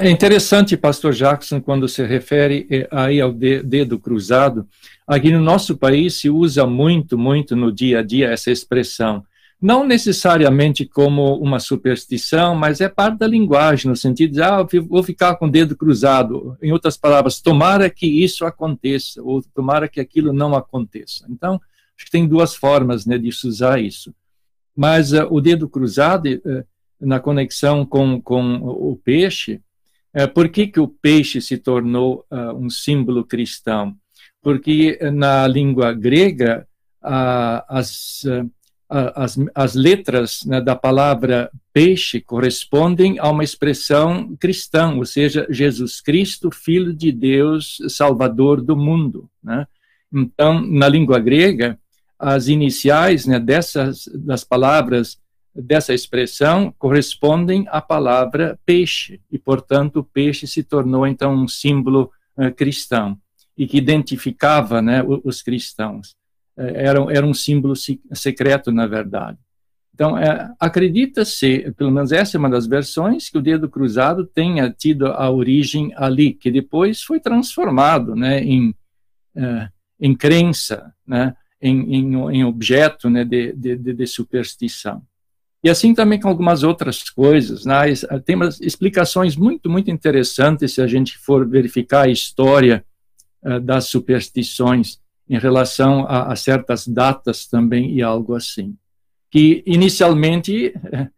É interessante, pastor Jackson, quando se refere eh, aí ao dedo cruzado. Aqui no nosso país se usa muito, muito no dia a dia essa expressão. Não necessariamente como uma superstição, mas é parte da linguagem, no sentido de, ah, vou ficar com o dedo cruzado. Em outras palavras, tomara que isso aconteça, ou tomara que aquilo não aconteça. Então, acho que tem duas formas né, de se usar isso. Mas uh, o dedo cruzado, uh, na conexão com, com o peixe, é, por que, que o peixe se tornou uh, um símbolo cristão? Porque na língua grega, as, uh, as, as letras né, da palavra peixe correspondem a uma expressão cristã, ou seja, Jesus Cristo, Filho de Deus, Salvador do mundo. Né? Então, na língua grega, as iniciais né, dessas das palavras dessa expressão correspondem à palavra peixe, e, portanto, o peixe se tornou, então, um símbolo uh, cristão, e que identificava né, os cristãos. Uh, era, era um símbolo secreto, na verdade. Então, é, acredita-se, pelo menos essa é uma das versões, que o dedo cruzado tenha tido a origem ali, que depois foi transformado né, em, é, em crença, né, em, em, em objeto né, de, de, de, superstição. E assim também com algumas outras coisas. Né, tem umas explicações muito, muito interessantes se a gente for verificar a história uh, das superstições em relação a, a certas datas também e algo assim que inicialmente eh,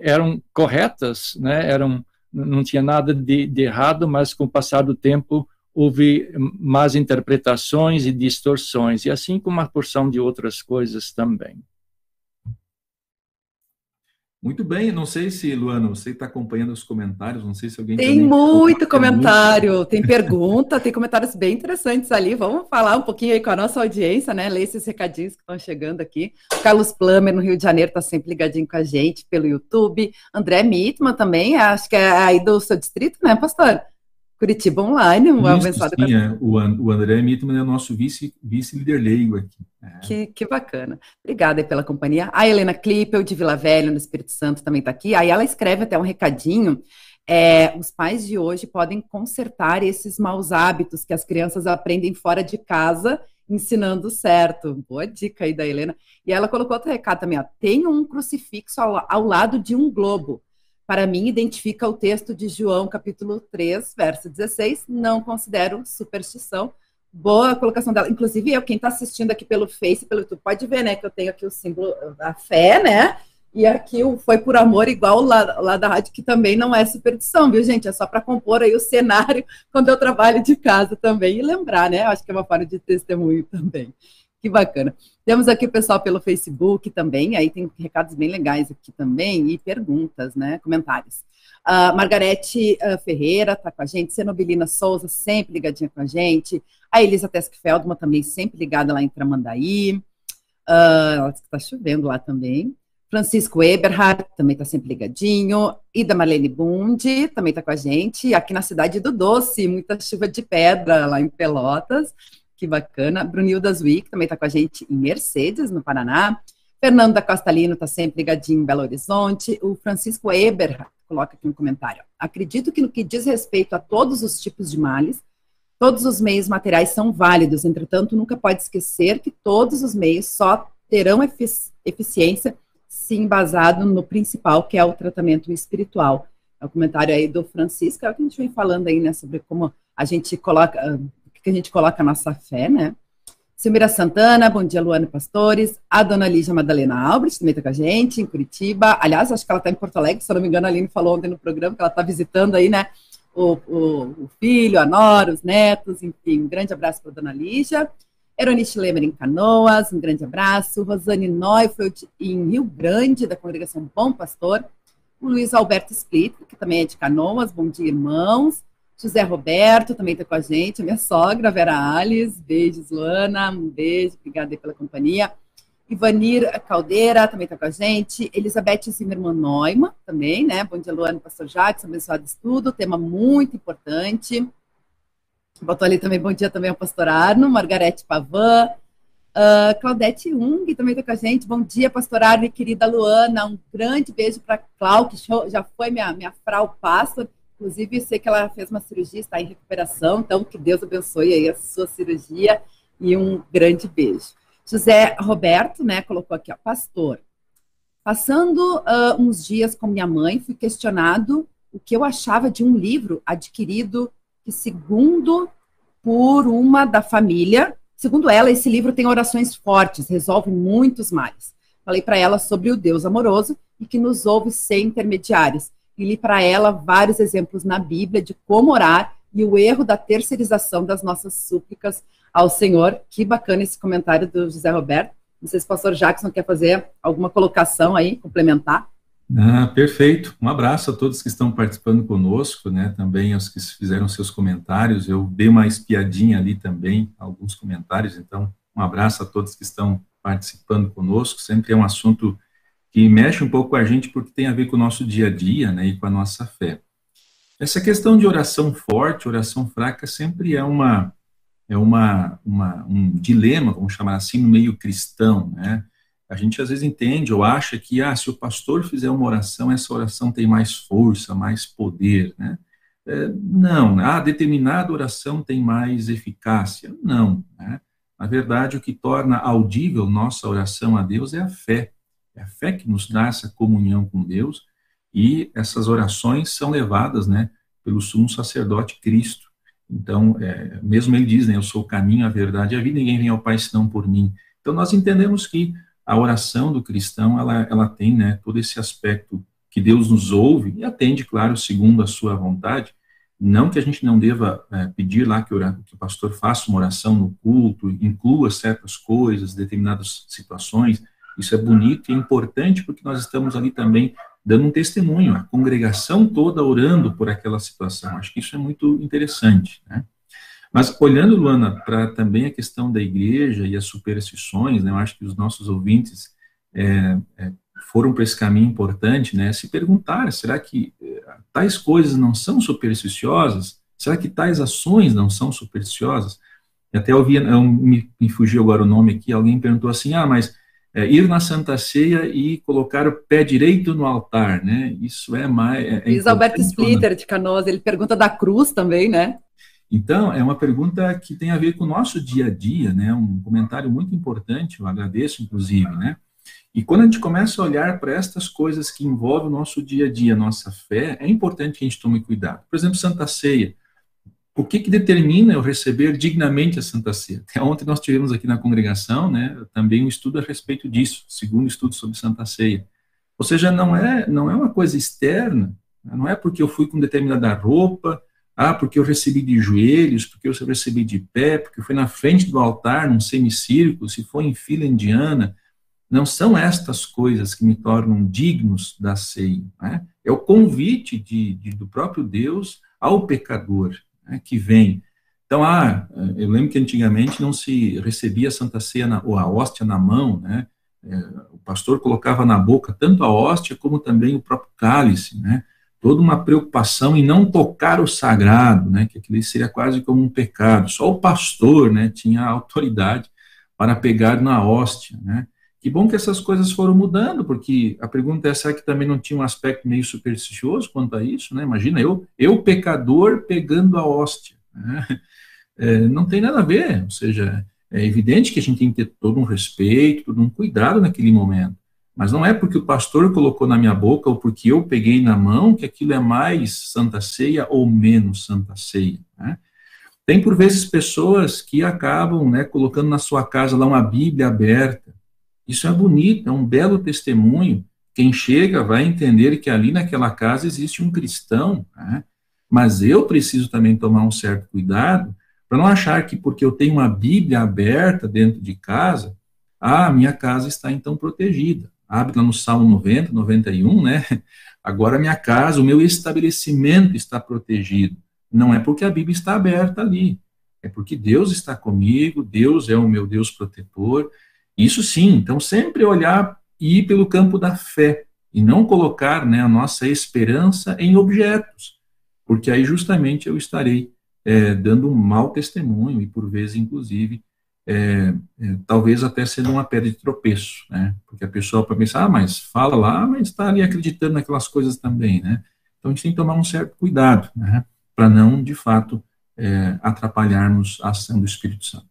eram corretas, né, eram, não tinha nada de, de errado, mas com o passar do tempo houve más interpretações e distorções, e assim como uma porção de outras coisas também. Muito bem, não sei se, Luana, você está acompanhando os comentários, não sei se alguém... Tem muito comentário, tem pergunta, tem comentários bem interessantes ali, vamos falar um pouquinho aí com a nossa audiência, né, ler esses recadinhos que estão chegando aqui. O Carlos Plummer, no Rio de Janeiro, está sempre ligadinho com a gente pelo YouTube. André Mitman também, acho que é aí do seu distrito, né, pastor? Curitiba Online, uma Isso, abençoada. Sim, é. o, André Mitman é o nosso vice, vice-líder leigo aqui. É. Que, que bacana. Obrigada pela companhia. A Helena Klippel, de Vila Velha, no Espírito Santo, também está aqui. Aí ela escreve até um recadinho. É, os pais de hoje podem consertar esses maus hábitos que as crianças aprendem fora de casa, ensinando certo. Boa dica aí da Helena. E ela colocou outro recado também, ó. Tem um crucifixo ao, ao lado de um globo para mim, identifica o texto de João, capítulo 3, verso 16. Não considero superstição. Boa colocação dela. Inclusive, eu, quem está assistindo aqui pelo Face, pelo YouTube, pode ver, né, que eu tenho aqui o símbolo da fé, né? E aqui o Foi por Amor, igual lá, lá da rádio, que também não é superstição, viu, gente? É só para compor aí o cenário quando eu trabalho de casa também. E lembrar, né? Acho que é uma forma de testemunho também. Que bacana. Temos aqui o pessoal pelo Facebook também, aí tem recados bem legais aqui também, e perguntas, né? Comentários. Uh, Margarete uh, Ferreira está com a gente, Senobilina Souza, sempre ligadinha com a gente. A Elisa Tesk Feldman também sempre ligada lá em Tramandaí. Uh, está chovendo lá também. Francisco Eberhard também está sempre ligadinho. Ida Marlene Bundi também está com a gente. Aqui na cidade do Doce, muita chuva de pedra lá em Pelotas que bacana. Brunilda Zwick também está com a gente em Mercedes, no Paraná. Fernando da Costa Lino está sempre ligadinho em Belo Horizonte. O Francisco Eber coloca aqui um comentário. Acredito que no que diz respeito a todos os tipos de males, todos os meios materiais são válidos. Entretanto, nunca pode esquecer que todos os meios só terão efici eficiência se embasado no principal, que é o tratamento espiritual. É o comentário aí do Francisco, é o que a gente vem falando aí, né, sobre como a gente coloca, que a gente coloca a nossa fé, né? Silmira Santana, bom dia, Luana Pastores. A dona Lígia Madalena Albrecht também está com a gente, em Curitiba. Aliás, acho que ela está em Porto Alegre, se eu não me engano, a Aline falou ontem no programa que ela está visitando aí, né? O, o, o, filho, a nora, os netos, enfim. Um grande abraço para a dona Lígia. Eronice Lemer em Canoas, um grande abraço. Rosane Neufeld em Rio Grande, da congregação Bom Pastor. O Luiz Alberto Split, que também é de Canoas, bom dia, irmãos. José Roberto também está com a gente, a minha sogra, Vera Alice. Beijos, Luana. Um beijo, obrigada pela companhia. Ivanir Caldeira também está com a gente. Elizabeth Zimmermann Neumann também, né? Bom dia, Luana, pastor Jacques, abençoado estudo, tema muito importante. Botou ali também, bom dia também ao pastor Arno, Margarete Pavan, uh, Claudete Ung também está com a gente. Bom dia, pastor Arno e querida Luana. Um grande beijo para Clau, que já foi minha, minha frau pastor Inclusive, sei que ela fez uma cirurgia, está em recuperação, então que Deus abençoe aí a sua cirurgia e um grande beijo. José Roberto, né, colocou aqui, ó, pastor. Passando uh, uns dias com minha mãe, fui questionado o que eu achava de um livro adquirido que, segundo por uma da família, segundo ela, esse livro tem orações fortes, resolve muitos males. Falei para ela sobre o Deus amoroso e que nos ouve sem intermediários e li para ela vários exemplos na Bíblia de como orar e o erro da terceirização das nossas súplicas ao Senhor. Que bacana esse comentário do José Roberto. Não sei se o pastor Jackson quer fazer alguma colocação aí, complementar. Ah, perfeito. Um abraço a todos que estão participando conosco, né? Também aos que fizeram seus comentários. Eu dei uma espiadinha ali também, alguns comentários. Então, um abraço a todos que estão participando conosco. Sempre é um assunto que mexe um pouco com a gente porque tem a ver com o nosso dia a dia, né, e com a nossa fé. Essa questão de oração forte, oração fraca, sempre é uma é uma, uma um dilema, vamos chamar assim, no meio cristão, né? a gente às vezes entende ou acha que, ah, se o pastor fizer uma oração, essa oração tem mais força, mais poder, né? É, não, ah, determinada oração tem mais eficácia. Não, né? Na verdade, o que torna audível nossa oração a Deus é a fé. É a fé que nos dá essa comunhão com Deus e essas orações são levadas, né, pelo sumo sacerdote Cristo. Então, é, mesmo ele diz, né, eu sou o caminho, a verdade e a vida, ninguém vem ao Pai senão por mim. Então, nós entendemos que a oração do cristão, ela, ela tem né, todo esse aspecto que Deus nos ouve e atende, claro, segundo a sua vontade. Não que a gente não deva é, pedir lá que, orar, que o pastor faça uma oração no culto, inclua certas coisas, determinadas situações. Isso é bonito e é importante porque nós estamos ali também dando um testemunho, a congregação toda orando por aquela situação. Acho que isso é muito interessante. Né? Mas olhando, Luana, para também a questão da igreja e as superstições, né, eu acho que os nossos ouvintes é, é, foram para esse caminho importante, né, se perguntar, será que é, tais coisas não são supersticiosas? Será que tais ações não são supersticiosas? E até ouvi, eu, me, me fugiu agora o nome aqui, alguém perguntou assim, ah, mas é, ir na Santa Ceia e colocar o pé direito no altar, né? Isso é mais... É, é Luiz Alberto Splitter, de Canoas, ele pergunta da cruz também, né? Então, é uma pergunta que tem a ver com o nosso dia a dia, né? Um comentário muito importante, eu agradeço, inclusive, né? E quando a gente começa a olhar para estas coisas que envolvem o nosso dia a dia, nossa fé, é importante que a gente tome cuidado. Por exemplo, Santa Ceia. O que, que determina eu receber dignamente a Santa Ceia? Até ontem nós tivemos aqui na congregação, né, também um estudo a respeito disso, segundo estudo sobre Santa Ceia. Ou seja, não é, não é uma coisa externa, não é porque eu fui com determinada roupa, ah, porque eu recebi de joelhos, porque eu recebi de pé, porque foi na frente do altar, num semicírculo, se foi em fila indiana. Não são estas coisas que me tornam dignos da ceia. Né? É o convite de, de, do próprio Deus ao pecador né, que vem. Então, ah, eu lembro que antigamente não se recebia a Santa Ceia na, ou a hóstia na mão, né? É, o pastor colocava na boca tanto a hóstia como também o próprio cálice, né? toda uma preocupação em não tocar o sagrado, né, que aquilo seria quase como um pecado. Só o pastor, né, tinha autoridade para pegar na hóstia, né. Que bom que essas coisas foram mudando, porque a pergunta é será que também não tinha um aspecto meio supersticioso quanto a isso, né? Imagina eu, eu pecador pegando a hóstia, né? é, não tem nada a ver. Ou seja, é evidente que a gente tem que ter todo um respeito, todo um cuidado naquele momento. Mas não é porque o pastor colocou na minha boca ou porque eu peguei na mão que aquilo é mais santa ceia ou menos santa ceia. Né? Tem por vezes pessoas que acabam né, colocando na sua casa lá uma Bíblia aberta. Isso é bonito, é um belo testemunho. Quem chega vai entender que ali naquela casa existe um cristão. Né? Mas eu preciso também tomar um certo cuidado para não achar que porque eu tenho uma Bíblia aberta dentro de casa, ah, minha casa está então protegida abre lá no Salmo 90, 91, né? Agora minha casa, o meu estabelecimento está protegido. Não é porque a Bíblia está aberta ali, é porque Deus está comigo, Deus é o meu Deus protetor. Isso sim, então sempre olhar e ir pelo campo da fé e não colocar né, a nossa esperança em objetos, porque aí justamente eu estarei é, dando um mau testemunho e por vezes, inclusive, é, é, talvez até sendo uma pedra de tropeço, né? Porque a pessoa pode pensar, ah, mas fala lá, mas está ali acreditando naquelas coisas também, né? Então a gente tem que tomar um certo cuidado, né? Para não, de fato, é, atrapalharmos a ação do Espírito Santo.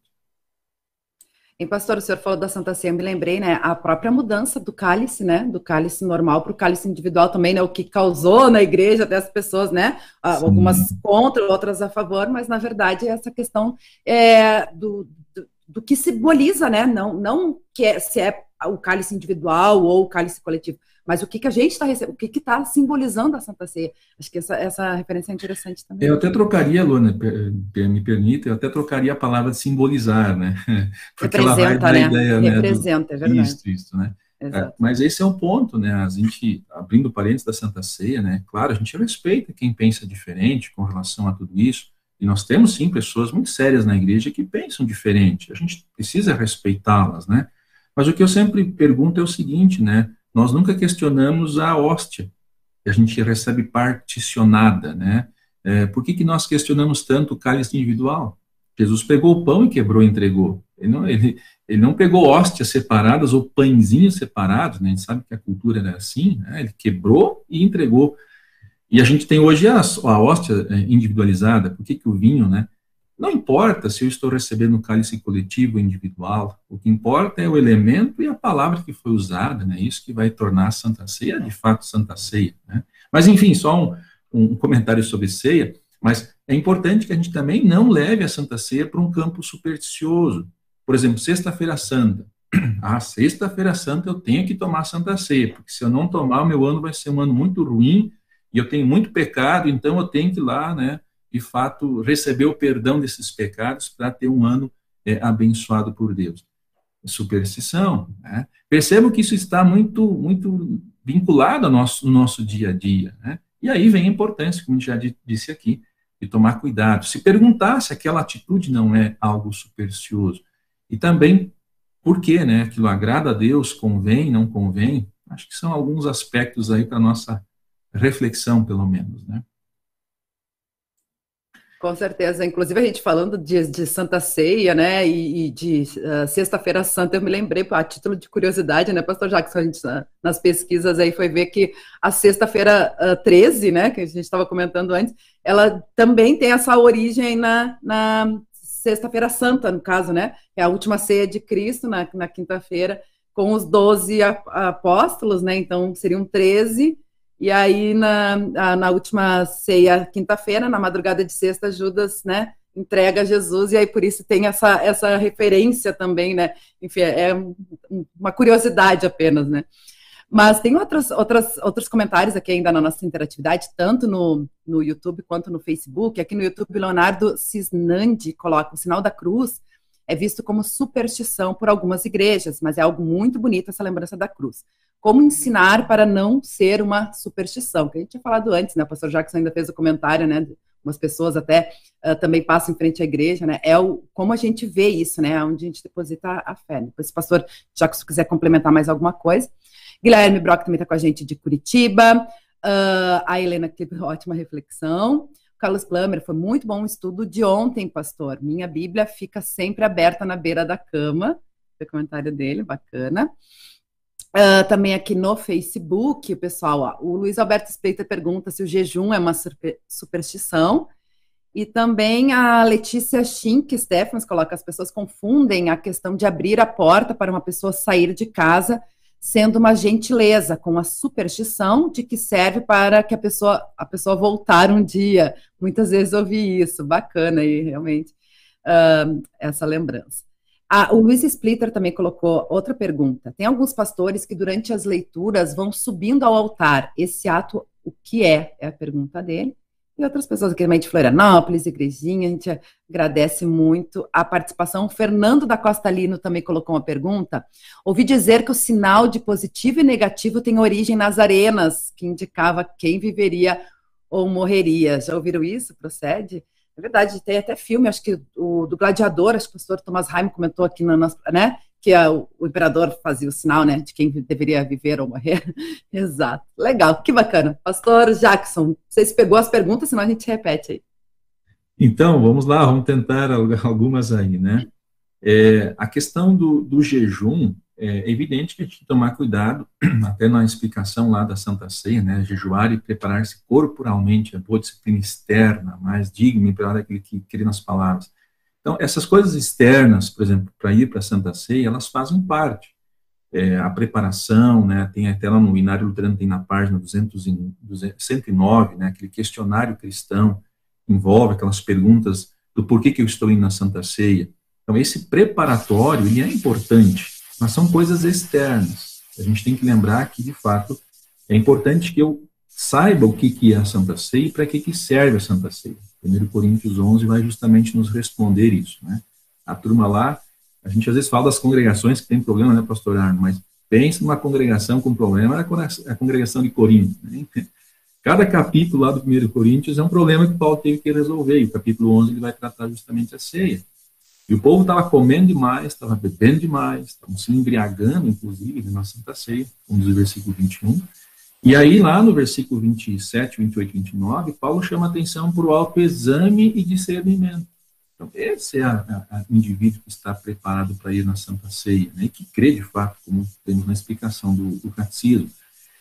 E pastor, o senhor falou da Santa Ceia, me lembrei, né, a própria mudança do cálice, né, do cálice normal para o cálice individual também, né, o que causou na igreja até as pessoas, né, algumas contra, outras a favor, mas na verdade essa questão é, do, do que simboliza, né? Não, não que é, se é o cálice individual ou o cálice coletivo, mas o que, que a gente está recebendo, o que está simbolizando a Santa Ceia. Acho que essa, essa referência é interessante também. Eu até trocaria, Luana, me permita, eu até trocaria a palavra de simbolizar, né? Porque Representa, né? Ideia, Representa, né, do, é verdade. Isso, isso, né? É, mas esse é o ponto, né? A gente, abrindo parênteses da Santa Ceia, né? Claro, a gente respeita quem pensa diferente com relação a tudo isso, e nós temos, sim, pessoas muito sérias na igreja que pensam diferente. A gente precisa respeitá-las, né? Mas o que eu sempre pergunto é o seguinte, né? Nós nunca questionamos a hóstia, que a gente recebe particionada, né? É, por que, que nós questionamos tanto o cálice individual? Jesus pegou o pão e quebrou e entregou. Ele não, ele, Ele não pegou hóstias separadas ou pãezinhos separados, né? a gente sabe que a cultura era assim, né? ele quebrou e entregou. E a gente tem hoje a, a hóstia é, individualizada, por que, que o vinho, né? Não importa se eu estou recebendo um cálice coletivo ou individual, o que importa é o elemento e a palavra que foi usada, né? Isso que vai tornar a Santa Ceia, de fato, Santa Ceia. Né? Mas, enfim, só um, um comentário sobre ceia, mas é importante que a gente também não leve a Santa Ceia para um campo supersticioso. Por exemplo, Sexta-feira Santa. Ah, Sexta-feira Santa eu tenho que tomar Santa Ceia, porque se eu não tomar, o meu ano vai ser um ano muito ruim e eu tenho muito pecado, então eu tenho que ir lá, né? De fato, receber o perdão desses pecados para ter um ano é, abençoado por Deus. Superstição. Né? Percebo que isso está muito, muito vinculado ao nosso, nosso dia a dia. Né? E aí vem a importância, como já disse aqui, de tomar cuidado. Se perguntar se aquela atitude não é algo supersticioso. E também, por que né, aquilo agrada a Deus, convém, não convém? Acho que são alguns aspectos aí para nossa reflexão, pelo menos. Né? Com certeza. Inclusive, a gente falando de, de Santa Ceia, né, e, e de uh, Sexta-feira Santa, eu me lembrei, a título de curiosidade, né, pastor Jackson, a gente, nas pesquisas aí foi ver que a Sexta-feira uh, 13, né, que a gente estava comentando antes, ela também tem essa origem na, na Sexta-feira Santa, no caso, né, é a última ceia de Cristo, na, na quinta-feira, com os doze apóstolos, né, então seriam 13, e aí, na, na última ceia, quinta-feira, na madrugada de sexta, Judas, né, entrega Jesus, e aí por isso tem essa, essa referência também, né? Enfim, é uma curiosidade apenas, né? Mas tem outros, outros, outros comentários aqui ainda na nossa interatividade, tanto no, no YouTube quanto no Facebook. Aqui no YouTube, Leonardo Cisnandi coloca o sinal da cruz é visto como superstição por algumas igrejas, mas é algo muito bonito essa lembrança da cruz. Como ensinar para não ser uma superstição? Que a gente tinha falado antes, né? O pastor Jackson ainda fez o comentário, né? Umas pessoas até uh, também passam em frente à igreja, né? É o, como a gente vê isso, né? Onde a gente deposita a fé. Depois, se o pastor Jackson quiser complementar mais alguma coisa. Guilherme Brock também está com a gente de Curitiba. Uh, a Helena Clipe, ótima reflexão. Carlos Plummer, foi muito bom o estudo de ontem, pastor. Minha Bíblia fica sempre aberta na beira da cama. O comentário dele, bacana. Uh, também aqui no Facebook, o pessoal, ó, o Luiz Alberto Espeita pergunta se o jejum é uma superstição. E também a Letícia Schink Stephens coloca: as pessoas confundem a questão de abrir a porta para uma pessoa sair de casa sendo uma gentileza, com a superstição de que serve para que a pessoa, a pessoa voltar um dia. Muitas vezes ouvi isso, bacana aí, realmente, uh, essa lembrança. Ah, o Luiz Splitter também colocou outra pergunta. Tem alguns pastores que durante as leituras vão subindo ao altar. Esse ato, o que é? É a pergunta dele e outras pessoas aqui também de Florianópolis, Igrejinha, a gente agradece muito a participação. O Fernando da Costa Lino também colocou uma pergunta. Ouvi dizer que o sinal de positivo e negativo tem origem nas arenas, que indicava quem viveria ou morreria. Já ouviram isso? Procede? É verdade, tem até filme, acho que o do Gladiador, acho que o pastor Thomas Heim comentou aqui na nossa, né? que a, o, imperador fazia o sinal, né, de quem deveria viver ou morrer. Exato. Legal, que bacana. Pastor Jackson, você se pegou as perguntas, senão a gente repete aí. Então, vamos lá, vamos tentar algumas aí, né? É, a questão do, do jejum, é evidente que a gente tem que tomar cuidado, até na explicação lá da Santa Ceia, né? Jejuar e preparar-se corporalmente, a boa disciplina externa, mais digna, para aquele que queria nas palavras. Então, essas coisas externas, por exemplo, para ir para a Santa Ceia, elas fazem parte. É, a preparação, né, tem até lá no Inário Luterano, tem na página 200 109, né, aquele questionário cristão, envolve aquelas perguntas do porquê que eu estou indo na Santa Ceia. Então, esse preparatório, ele é importante, mas são coisas externas. A gente tem que lembrar que, de fato, é importante que eu saiba o que, que é a Santa Ceia e para que, que serve a Santa Ceia. 1 Coríntios 11 vai justamente nos responder isso, né? A turma lá, a gente às vezes fala das congregações que tem problema, né, pastor Arno? Mas pense numa congregação com problema, é a congregação de Corinto. Né? Cada capítulo lá do 1 Coríntios é um problema que Paulo teve que resolver, e o capítulo 11 ele vai tratar justamente a ceia. E o povo estava comendo demais, estava bebendo demais, estavam se embriagando, inclusive, na Santa Ceia, como diz o versículo 21, e aí, lá no versículo 27, 28 e 29, Paulo chama atenção para o autoexame e discernimento. Então, esse é o indivíduo que está preparado para ir na Santa Ceia, né, que crê de fato, como temos na explicação do, do catecismo.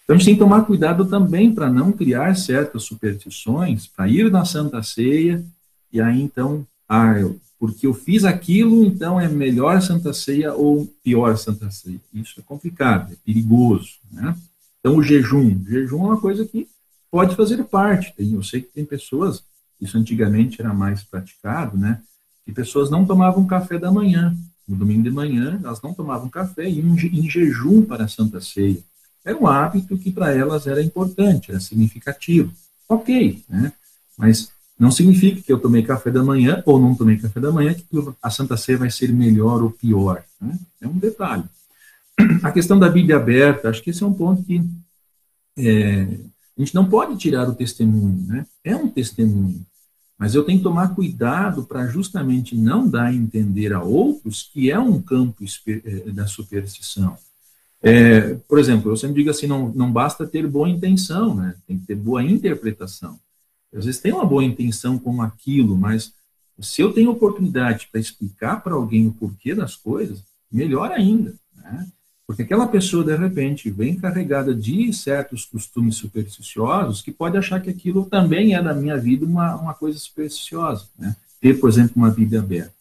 Então, a gente tem que tomar cuidado também para não criar certas superstições, para ir na Santa Ceia, e aí então, ah, eu, porque eu fiz aquilo, então é melhor Santa Ceia ou pior Santa Ceia. Isso é complicado, é perigoso. Né? Então, o jejum. O jejum é uma coisa que pode fazer parte. Eu sei que tem pessoas isso antigamente era mais praticado, né? Que pessoas não tomavam café da manhã. No domingo de manhã, elas não tomavam café e iam em jejum para a Santa Ceia. Era um hábito que para elas era importante, era significativo. Ok, né? Mas não significa que eu tomei café da manhã ou não tomei café da manhã que a Santa Ceia vai ser melhor ou pior. Né? É um detalhe. A questão da Bíblia aberta, acho que esse é um ponto que é, a gente não pode tirar o testemunho, né? É um testemunho. Mas eu tenho que tomar cuidado para justamente não dar a entender a outros que é um campo eh, da superstição. É, por exemplo, eu sempre digo assim, não, não basta ter boa intenção, né? Tem que ter boa interpretação. Às vezes tem uma boa intenção com aquilo, mas se eu tenho oportunidade para explicar para alguém o porquê das coisas, melhor ainda. Né? Porque aquela pessoa, de repente, vem carregada de certos costumes supersticiosos que pode achar que aquilo também é, na minha vida, uma, uma coisa supersticiosa. Né? Ter, por exemplo, uma Bíblia aberta.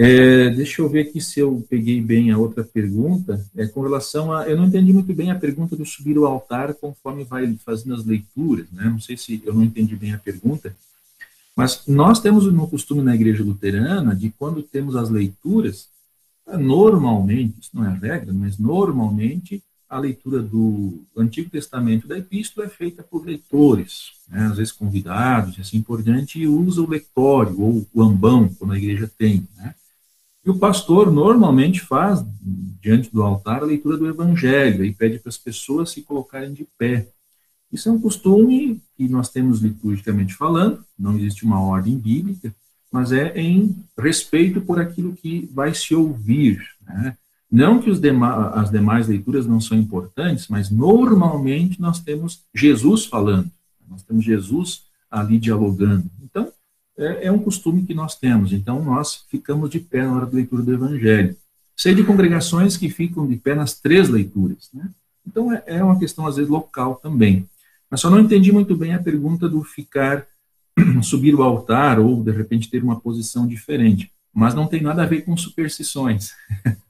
É, deixa eu ver aqui se eu peguei bem a outra pergunta. É, com relação a. Eu não entendi muito bem a pergunta do subir o altar conforme vai fazendo as leituras. Né? Não sei se eu não entendi bem a pergunta. Mas nós temos um costume na igreja luterana de quando temos as leituras, Normalmente, isso não é regra, mas normalmente a leitura do Antigo Testamento da Epístola é feita por leitores, né, às vezes convidados e assim por diante, e usa o lectório ou o ambão, quando a igreja tem. Né. E o pastor normalmente faz, diante do altar, a leitura do Evangelho e pede para as pessoas se colocarem de pé. Isso é um costume que nós temos liturgicamente falando, não existe uma ordem bíblica, mas é em respeito por aquilo que vai se ouvir. Né? Não que as demais leituras não são importantes, mas normalmente nós temos Jesus falando, nós temos Jesus ali dialogando. É, é um costume que nós temos. Então, nós ficamos de pé na hora da leitura do Evangelho. Sei de congregações que ficam de pé nas três leituras. Né? Então, é, é uma questão, às vezes, local também. Mas só não entendi muito bem a pergunta do ficar subir o altar ou, de repente, ter uma posição diferente. Mas não tem nada a ver com superstições.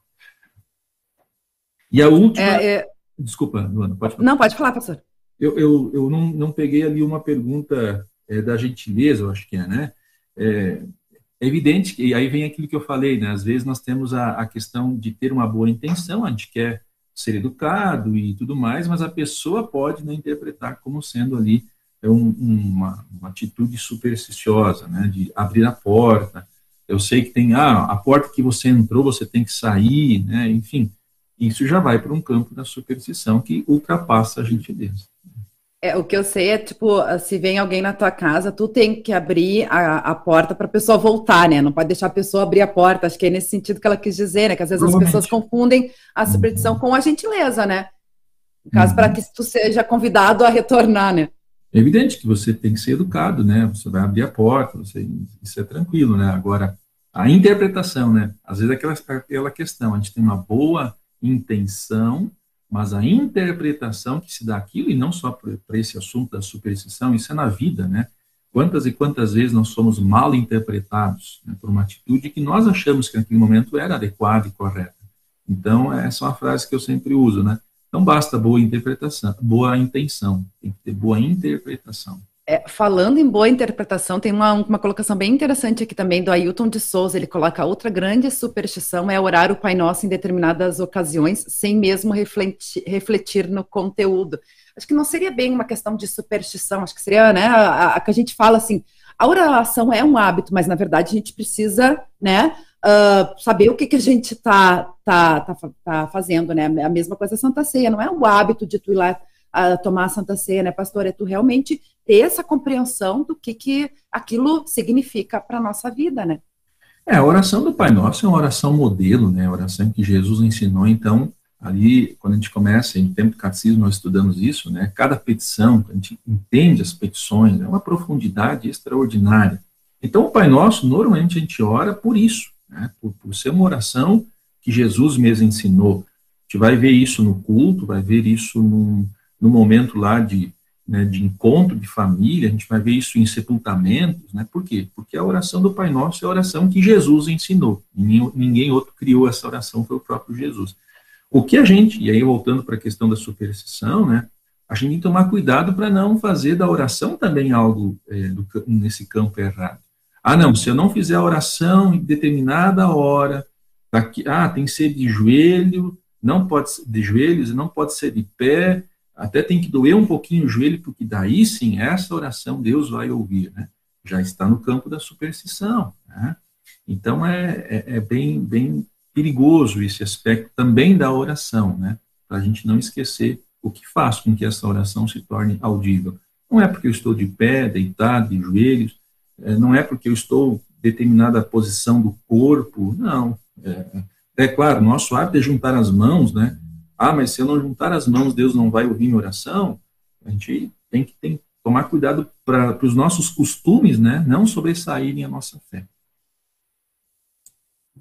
e a última. É, é... Desculpa, Luana, pode falar. Não, pode falar, pastor. Eu, eu, eu não, não peguei ali uma pergunta é, da gentileza, eu acho que é, né? É, é evidente que, e aí vem aquilo que eu falei, né? Às vezes nós temos a, a questão de ter uma boa intenção, a gente quer ser educado e tudo mais, mas a pessoa pode não interpretar como sendo ali é um, uma, uma, atitude supersticiosa, né, de abrir a porta. Eu sei que tem, ah, a porta que você entrou, você tem que sair, né, enfim, isso já vai para um campo da superstição que ultrapassa a gentileza. É, o que eu sei é, tipo, se vem alguém na tua casa, tu tem que abrir a, a porta para a pessoa voltar, né? Não pode deixar a pessoa abrir a porta. Acho que é nesse sentido que ela quis dizer, né? Que às vezes as pessoas confundem a superstição com a gentileza, né? No caso, uhum. para que tu seja convidado a retornar, né? É evidente que você tem que ser educado, né? Você vai abrir a porta, você, isso é tranquilo, né? Agora, a interpretação, né? Às vezes é aquela, aquela questão, a gente tem uma boa intenção, mas a interpretação que se dá aquilo, e não só para esse assunto da superstição, isso é na vida, né? Quantas e quantas vezes nós somos mal interpretados né, por uma atitude que nós achamos que naquele momento era adequada e correta. Então, essa é uma frase que eu sempre uso, né? Não basta boa interpretação, boa intenção, tem que ter boa interpretação. É, falando em boa interpretação, tem uma, uma colocação bem interessante aqui também do Ailton de Souza. Ele coloca outra grande superstição é orar o Pai Nosso em determinadas ocasiões, sem mesmo refletir, refletir no conteúdo. Acho que não seria bem uma questão de superstição, acho que seria, né, a, a que a gente fala assim, a oração é um hábito, mas na verdade a gente precisa, né, uh, saber o que, que a gente está tá, tá, tá fazendo, né? A mesma coisa a Santa Ceia, não é o hábito de tu ir lá uh, tomar a Santa Ceia, né, pastor? É tu realmente ter essa compreensão do que, que aquilo significa para a nossa vida, né? É, a oração do Pai Nosso é uma oração modelo, né? A oração que Jesus ensinou, então, ali, quando a gente começa, em tempo do catecismo, nós estudamos isso, né? Cada petição, a gente entende as petições, é uma profundidade extraordinária. Então, o Pai Nosso, normalmente a gente ora por isso, né? por, por ser uma oração que Jesus mesmo ensinou. A gente vai ver isso no culto, vai ver isso no, no momento lá de, né, de encontro de família, a gente vai ver isso em sepultamentos, né? Por quê? Porque a oração do Pai Nosso é a oração que Jesus ensinou. Ninguém, outro criou essa oração, foi o próprio Jesus. O que a gente, e aí voltando para a questão da superstição, né? A gente tem que tomar cuidado para não fazer da oração também algo é, do, nesse campo errado. Ah, não, se eu não fizer a oração em determinada hora, daqui, ah, tem que ser de joelho, não pode de joelhos, não pode ser de pé, até tem que doer um pouquinho o joelho, porque daí sim, essa oração Deus vai ouvir, né? Já está no campo da superstição, né? Então é, é, é bem, bem perigoso esse aspecto também da oração, né? Para a gente não esquecer o que faz com que essa oração se torne audível. Não é porque eu estou de pé, deitado, de joelhos, é, não é porque eu estou determinada posição do corpo, não. É, é claro, nosso hábito é juntar as mãos, né? Ah, mas se eu não juntar as mãos, Deus não vai ouvir minha oração. A gente tem que, tem tomar cuidado para os nossos costumes, né? Não sobressaírem a nossa fé.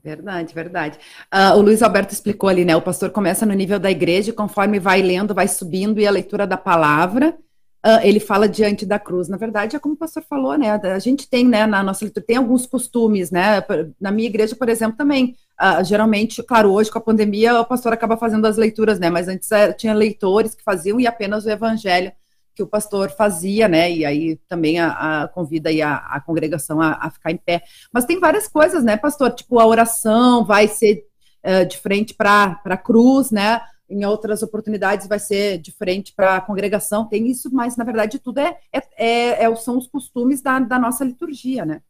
Verdade, verdade. Uh, o Luiz Alberto explicou ali, né? O pastor começa no nível da igreja, e conforme vai lendo, vai subindo, e a leitura da palavra uh, ele fala diante da cruz. Na verdade, é como o pastor falou, né? A gente tem, né, na nossa leitura, tem alguns costumes, né? Na minha igreja, por exemplo, também. Uh, geralmente, claro, hoje com a pandemia, o pastor acaba fazendo as leituras, né? Mas antes uh, tinha leitores que faziam e apenas o evangelho que o pastor fazia, né? E aí também a, a convida aí a, a congregação a, a, ficar em pé. Mas tem várias coisas, né, pastor? Tipo, a oração vai ser uh, de frente para a cruz, né? Em outras oportunidades vai ser diferente para a congregação, tem isso, mas na verdade tudo é, é, é, é são os costumes da, da, nossa liturgia, né?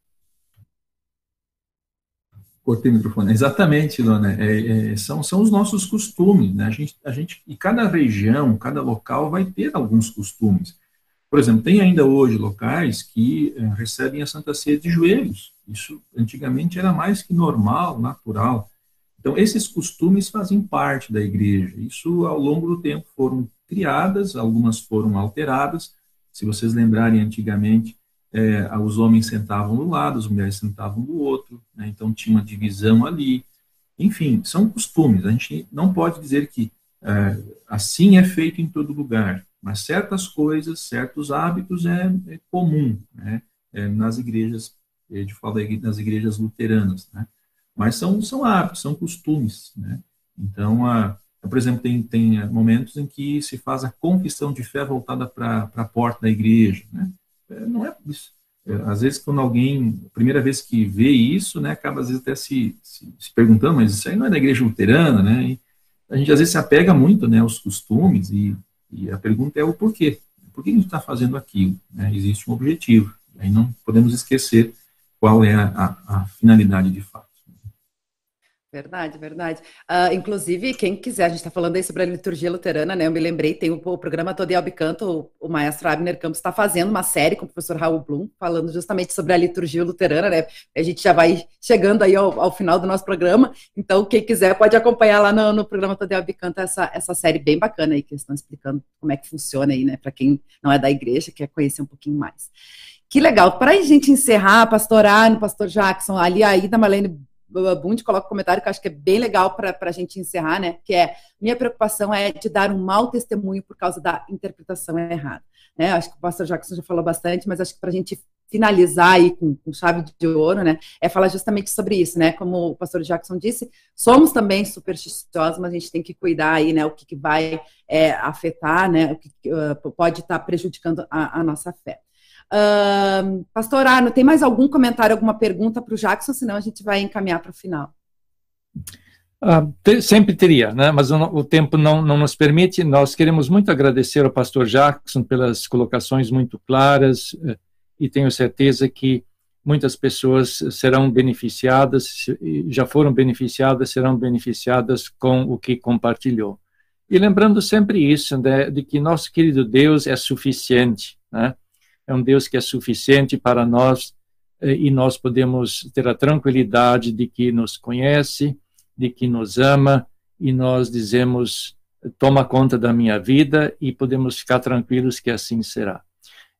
Cortei o microfone. Exatamente, Dona. É, é, são, são os nossos costumes, né? A gente, a gente, e cada região, cada local vai ter alguns costumes. Por exemplo, tem ainda hoje locais que é, recebem a Santa Ceia de joelhos. Isso antigamente era mais que normal, natural. Então, esses costumes fazem parte da igreja. Isso, ao longo do tempo, foram criadas, algumas foram alteradas. Se vocês lembrarem, antigamente, é, os homens sentavam do lado, as mulheres sentavam do outro, né? então tinha uma divisão ali. Enfim, são costumes. A gente não pode dizer que é, assim é feito em todo lugar, mas certas coisas, certos hábitos é, é comum né? É, nas igrejas, de falar nas igrejas luteranas. Né? Mas são, são hábitos, são costumes, né? Então, a, por exemplo, tem, tem momentos em que se faz a confissão de fé voltada para a porta da igreja, né? É, não é isso. É, às vezes, quando alguém, primeira vez que vê isso, né, acaba às vezes até se, se, se perguntando, mas isso aí não é da igreja luterana, né? E a gente às vezes se apega muito, né, aos costumes e, e a pergunta é o porquê. Por que a gente está fazendo aquilo? Né? Existe um objetivo. Aí não podemos esquecer qual é a, a finalidade de fato. Verdade, verdade. Uh, inclusive, quem quiser, a gente está falando aí sobre a liturgia luterana, né? Eu me lembrei, tem o, o programa Todo Albicanto, o, o maestro Abner Campos está fazendo uma série com o professor Raul Blum, falando justamente sobre a liturgia luterana, né? A gente já vai chegando aí ao, ao final do nosso programa, então quem quiser pode acompanhar lá no, no programa Todo Albicanto essa, essa série bem bacana aí, que eles estão explicando como é que funciona aí, né? Para quem não é da igreja, quer conhecer um pouquinho mais. Que legal. Para a gente encerrar, pastor Arno, pastor Jackson, ali aí da Marlene Bund coloca um comentário que eu acho que é bem legal para a gente encerrar, né? Que é minha preocupação é de dar um mau testemunho por causa da interpretação errada. Né? Acho que o pastor Jackson já falou bastante, mas acho que para a gente finalizar aí com, com, chave de ouro, né? É falar justamente sobre isso, né? Como o pastor Jackson disse, somos também supersticiosos, mas a gente tem que cuidar aí, né? O que, que vai é, afetar, né? O que uh, pode estar tá prejudicando a, a nossa fé. Uh, Pastor Arno, tem mais algum comentário, alguma pergunta para o Jackson? Senão a gente vai encaminhar para o final. Ah, te, sempre teria, né? mas o, o tempo não, não, nos permite. Nós queremos muito agradecer ao pastor Jackson pelas colocações muito claras eh, e tenho certeza que muitas pessoas serão beneficiadas, já foram beneficiadas, serão beneficiadas com o que compartilhou. E lembrando sempre isso, né, de que nosso querido Deus é suficiente, né? É um Deus que é suficiente para nós eh, e nós podemos ter a tranquilidade de que nos conhece, de que nos ama e nós dizemos: toma conta da minha vida e podemos ficar tranquilos que assim será.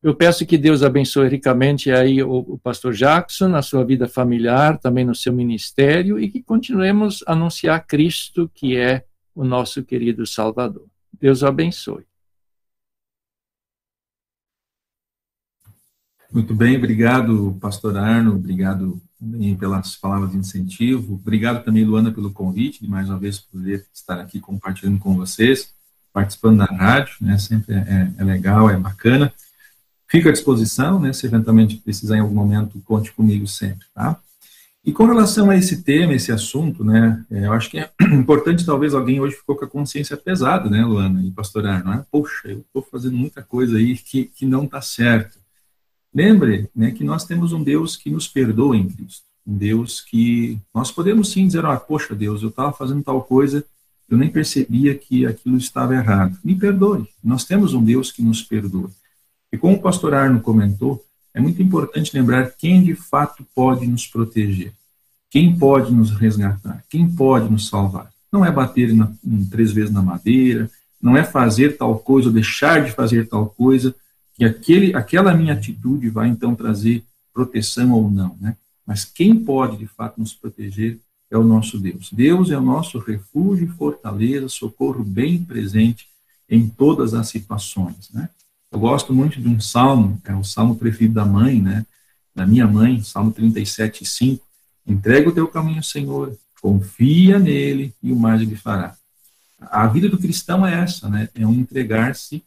Eu peço que Deus abençoe ricamente aí o, o pastor Jackson, na sua vida familiar, também no seu ministério, e que continuemos a anunciar Cristo, que é o nosso querido Salvador. Deus o abençoe. Muito bem, obrigado, pastor Arno, obrigado também pelas palavras de incentivo, obrigado também, Luana, pelo convite, de mais uma vez poder estar aqui compartilhando com vocês, participando da rádio, né, sempre é, é legal, é bacana. Fico à disposição, né, se eventualmente precisar em algum momento, conte comigo sempre, tá? E com relação a esse tema, esse assunto, né, é, eu acho que é importante, talvez alguém hoje ficou com a consciência pesada, né, Luana e pastor Arno, né? Poxa, eu estou fazendo muita coisa aí que, que não está certo. Lembre né, que nós temos um Deus que nos perdoa em Cristo. Um Deus que nós podemos sim dizer, ah, poxa Deus, eu estava fazendo tal coisa, eu nem percebia que aquilo estava errado. Me perdoe. Nós temos um Deus que nos perdoa. E como o pastor Arno comentou, é muito importante lembrar quem de fato pode nos proteger. Quem pode nos resgatar? Quem pode nos salvar? Não é bater na, três vezes na madeira, não é fazer tal coisa ou deixar de fazer tal coisa, que aquele, aquela minha atitude vai então trazer proteção ou não, né? Mas quem pode de fato nos proteger é o nosso Deus. Deus é o nosso refúgio fortaleza, socorro bem presente em todas as situações, né? Eu gosto muito de um salmo, é o salmo preferido da mãe, né? Da minha mãe, Salmo 37, 5, Entrega o teu caminho, Senhor, confia nele e o mais ele fará. A vida do cristão é essa, né? É um entregar-se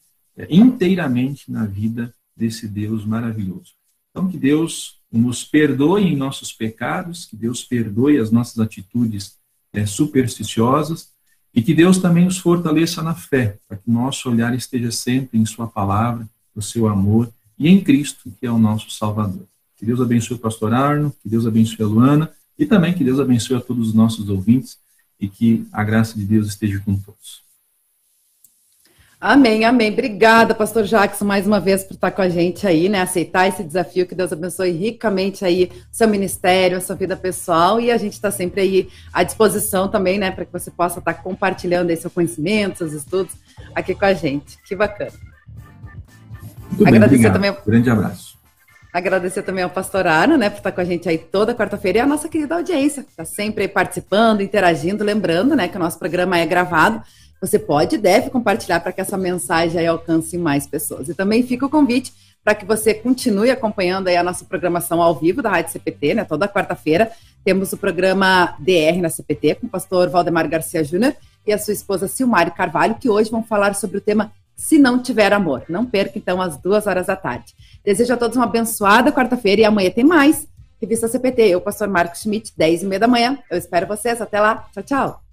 inteiramente na vida desse Deus maravilhoso. Então, que Deus nos perdoe em nossos pecados, que Deus perdoe as nossas atitudes é, supersticiosas e que Deus também nos fortaleça na fé, para que nosso olhar esteja sempre em Sua palavra, no seu amor e em Cristo, que é o nosso Salvador. Que Deus abençoe o pastor Arno, que Deus abençoe a Luana e também que Deus abençoe a todos os nossos ouvintes e que a graça de Deus esteja com todos. Amém, amém. Obrigada, pastor Jackson, mais uma vez por estar com a gente aí, né? Aceitar esse desafio, que Deus abençoe ricamente aí seu ministério, a sua vida pessoal, e a gente está sempre aí à disposição também, né, para que você possa estar compartilhando aí seu conhecimento, seus estudos aqui com a gente. Que bacana. Muito Agradecer bem, também. Grande abraço. Agradecer também ao pastor Ana, né, por estar com a gente aí toda quarta-feira e a nossa querida audiência, que está sempre aí participando, interagindo, lembrando, né, que o nosso programa é gravado. Você pode e deve compartilhar para que essa mensagem alcance mais pessoas. E também fica o convite para que você continue acompanhando a nossa programação ao vivo da Rádio CPT, né, toda quarta-feira. Temos o programa DR na CPT com o pastor Valdemar Garcia Júnior e a sua esposa Silmário Carvalho, que hoje vão falar sobre o tema Se Não Tiver Amor. Não perca, então, às duas horas da tarde. Desejo a todos uma abençoada quarta-feira e amanhã tem mais. Revista CPT, eu, pastor Marcos Schmidt, 10 e meia da manhã. Eu espero vocês. Até lá. Tchau, tchau.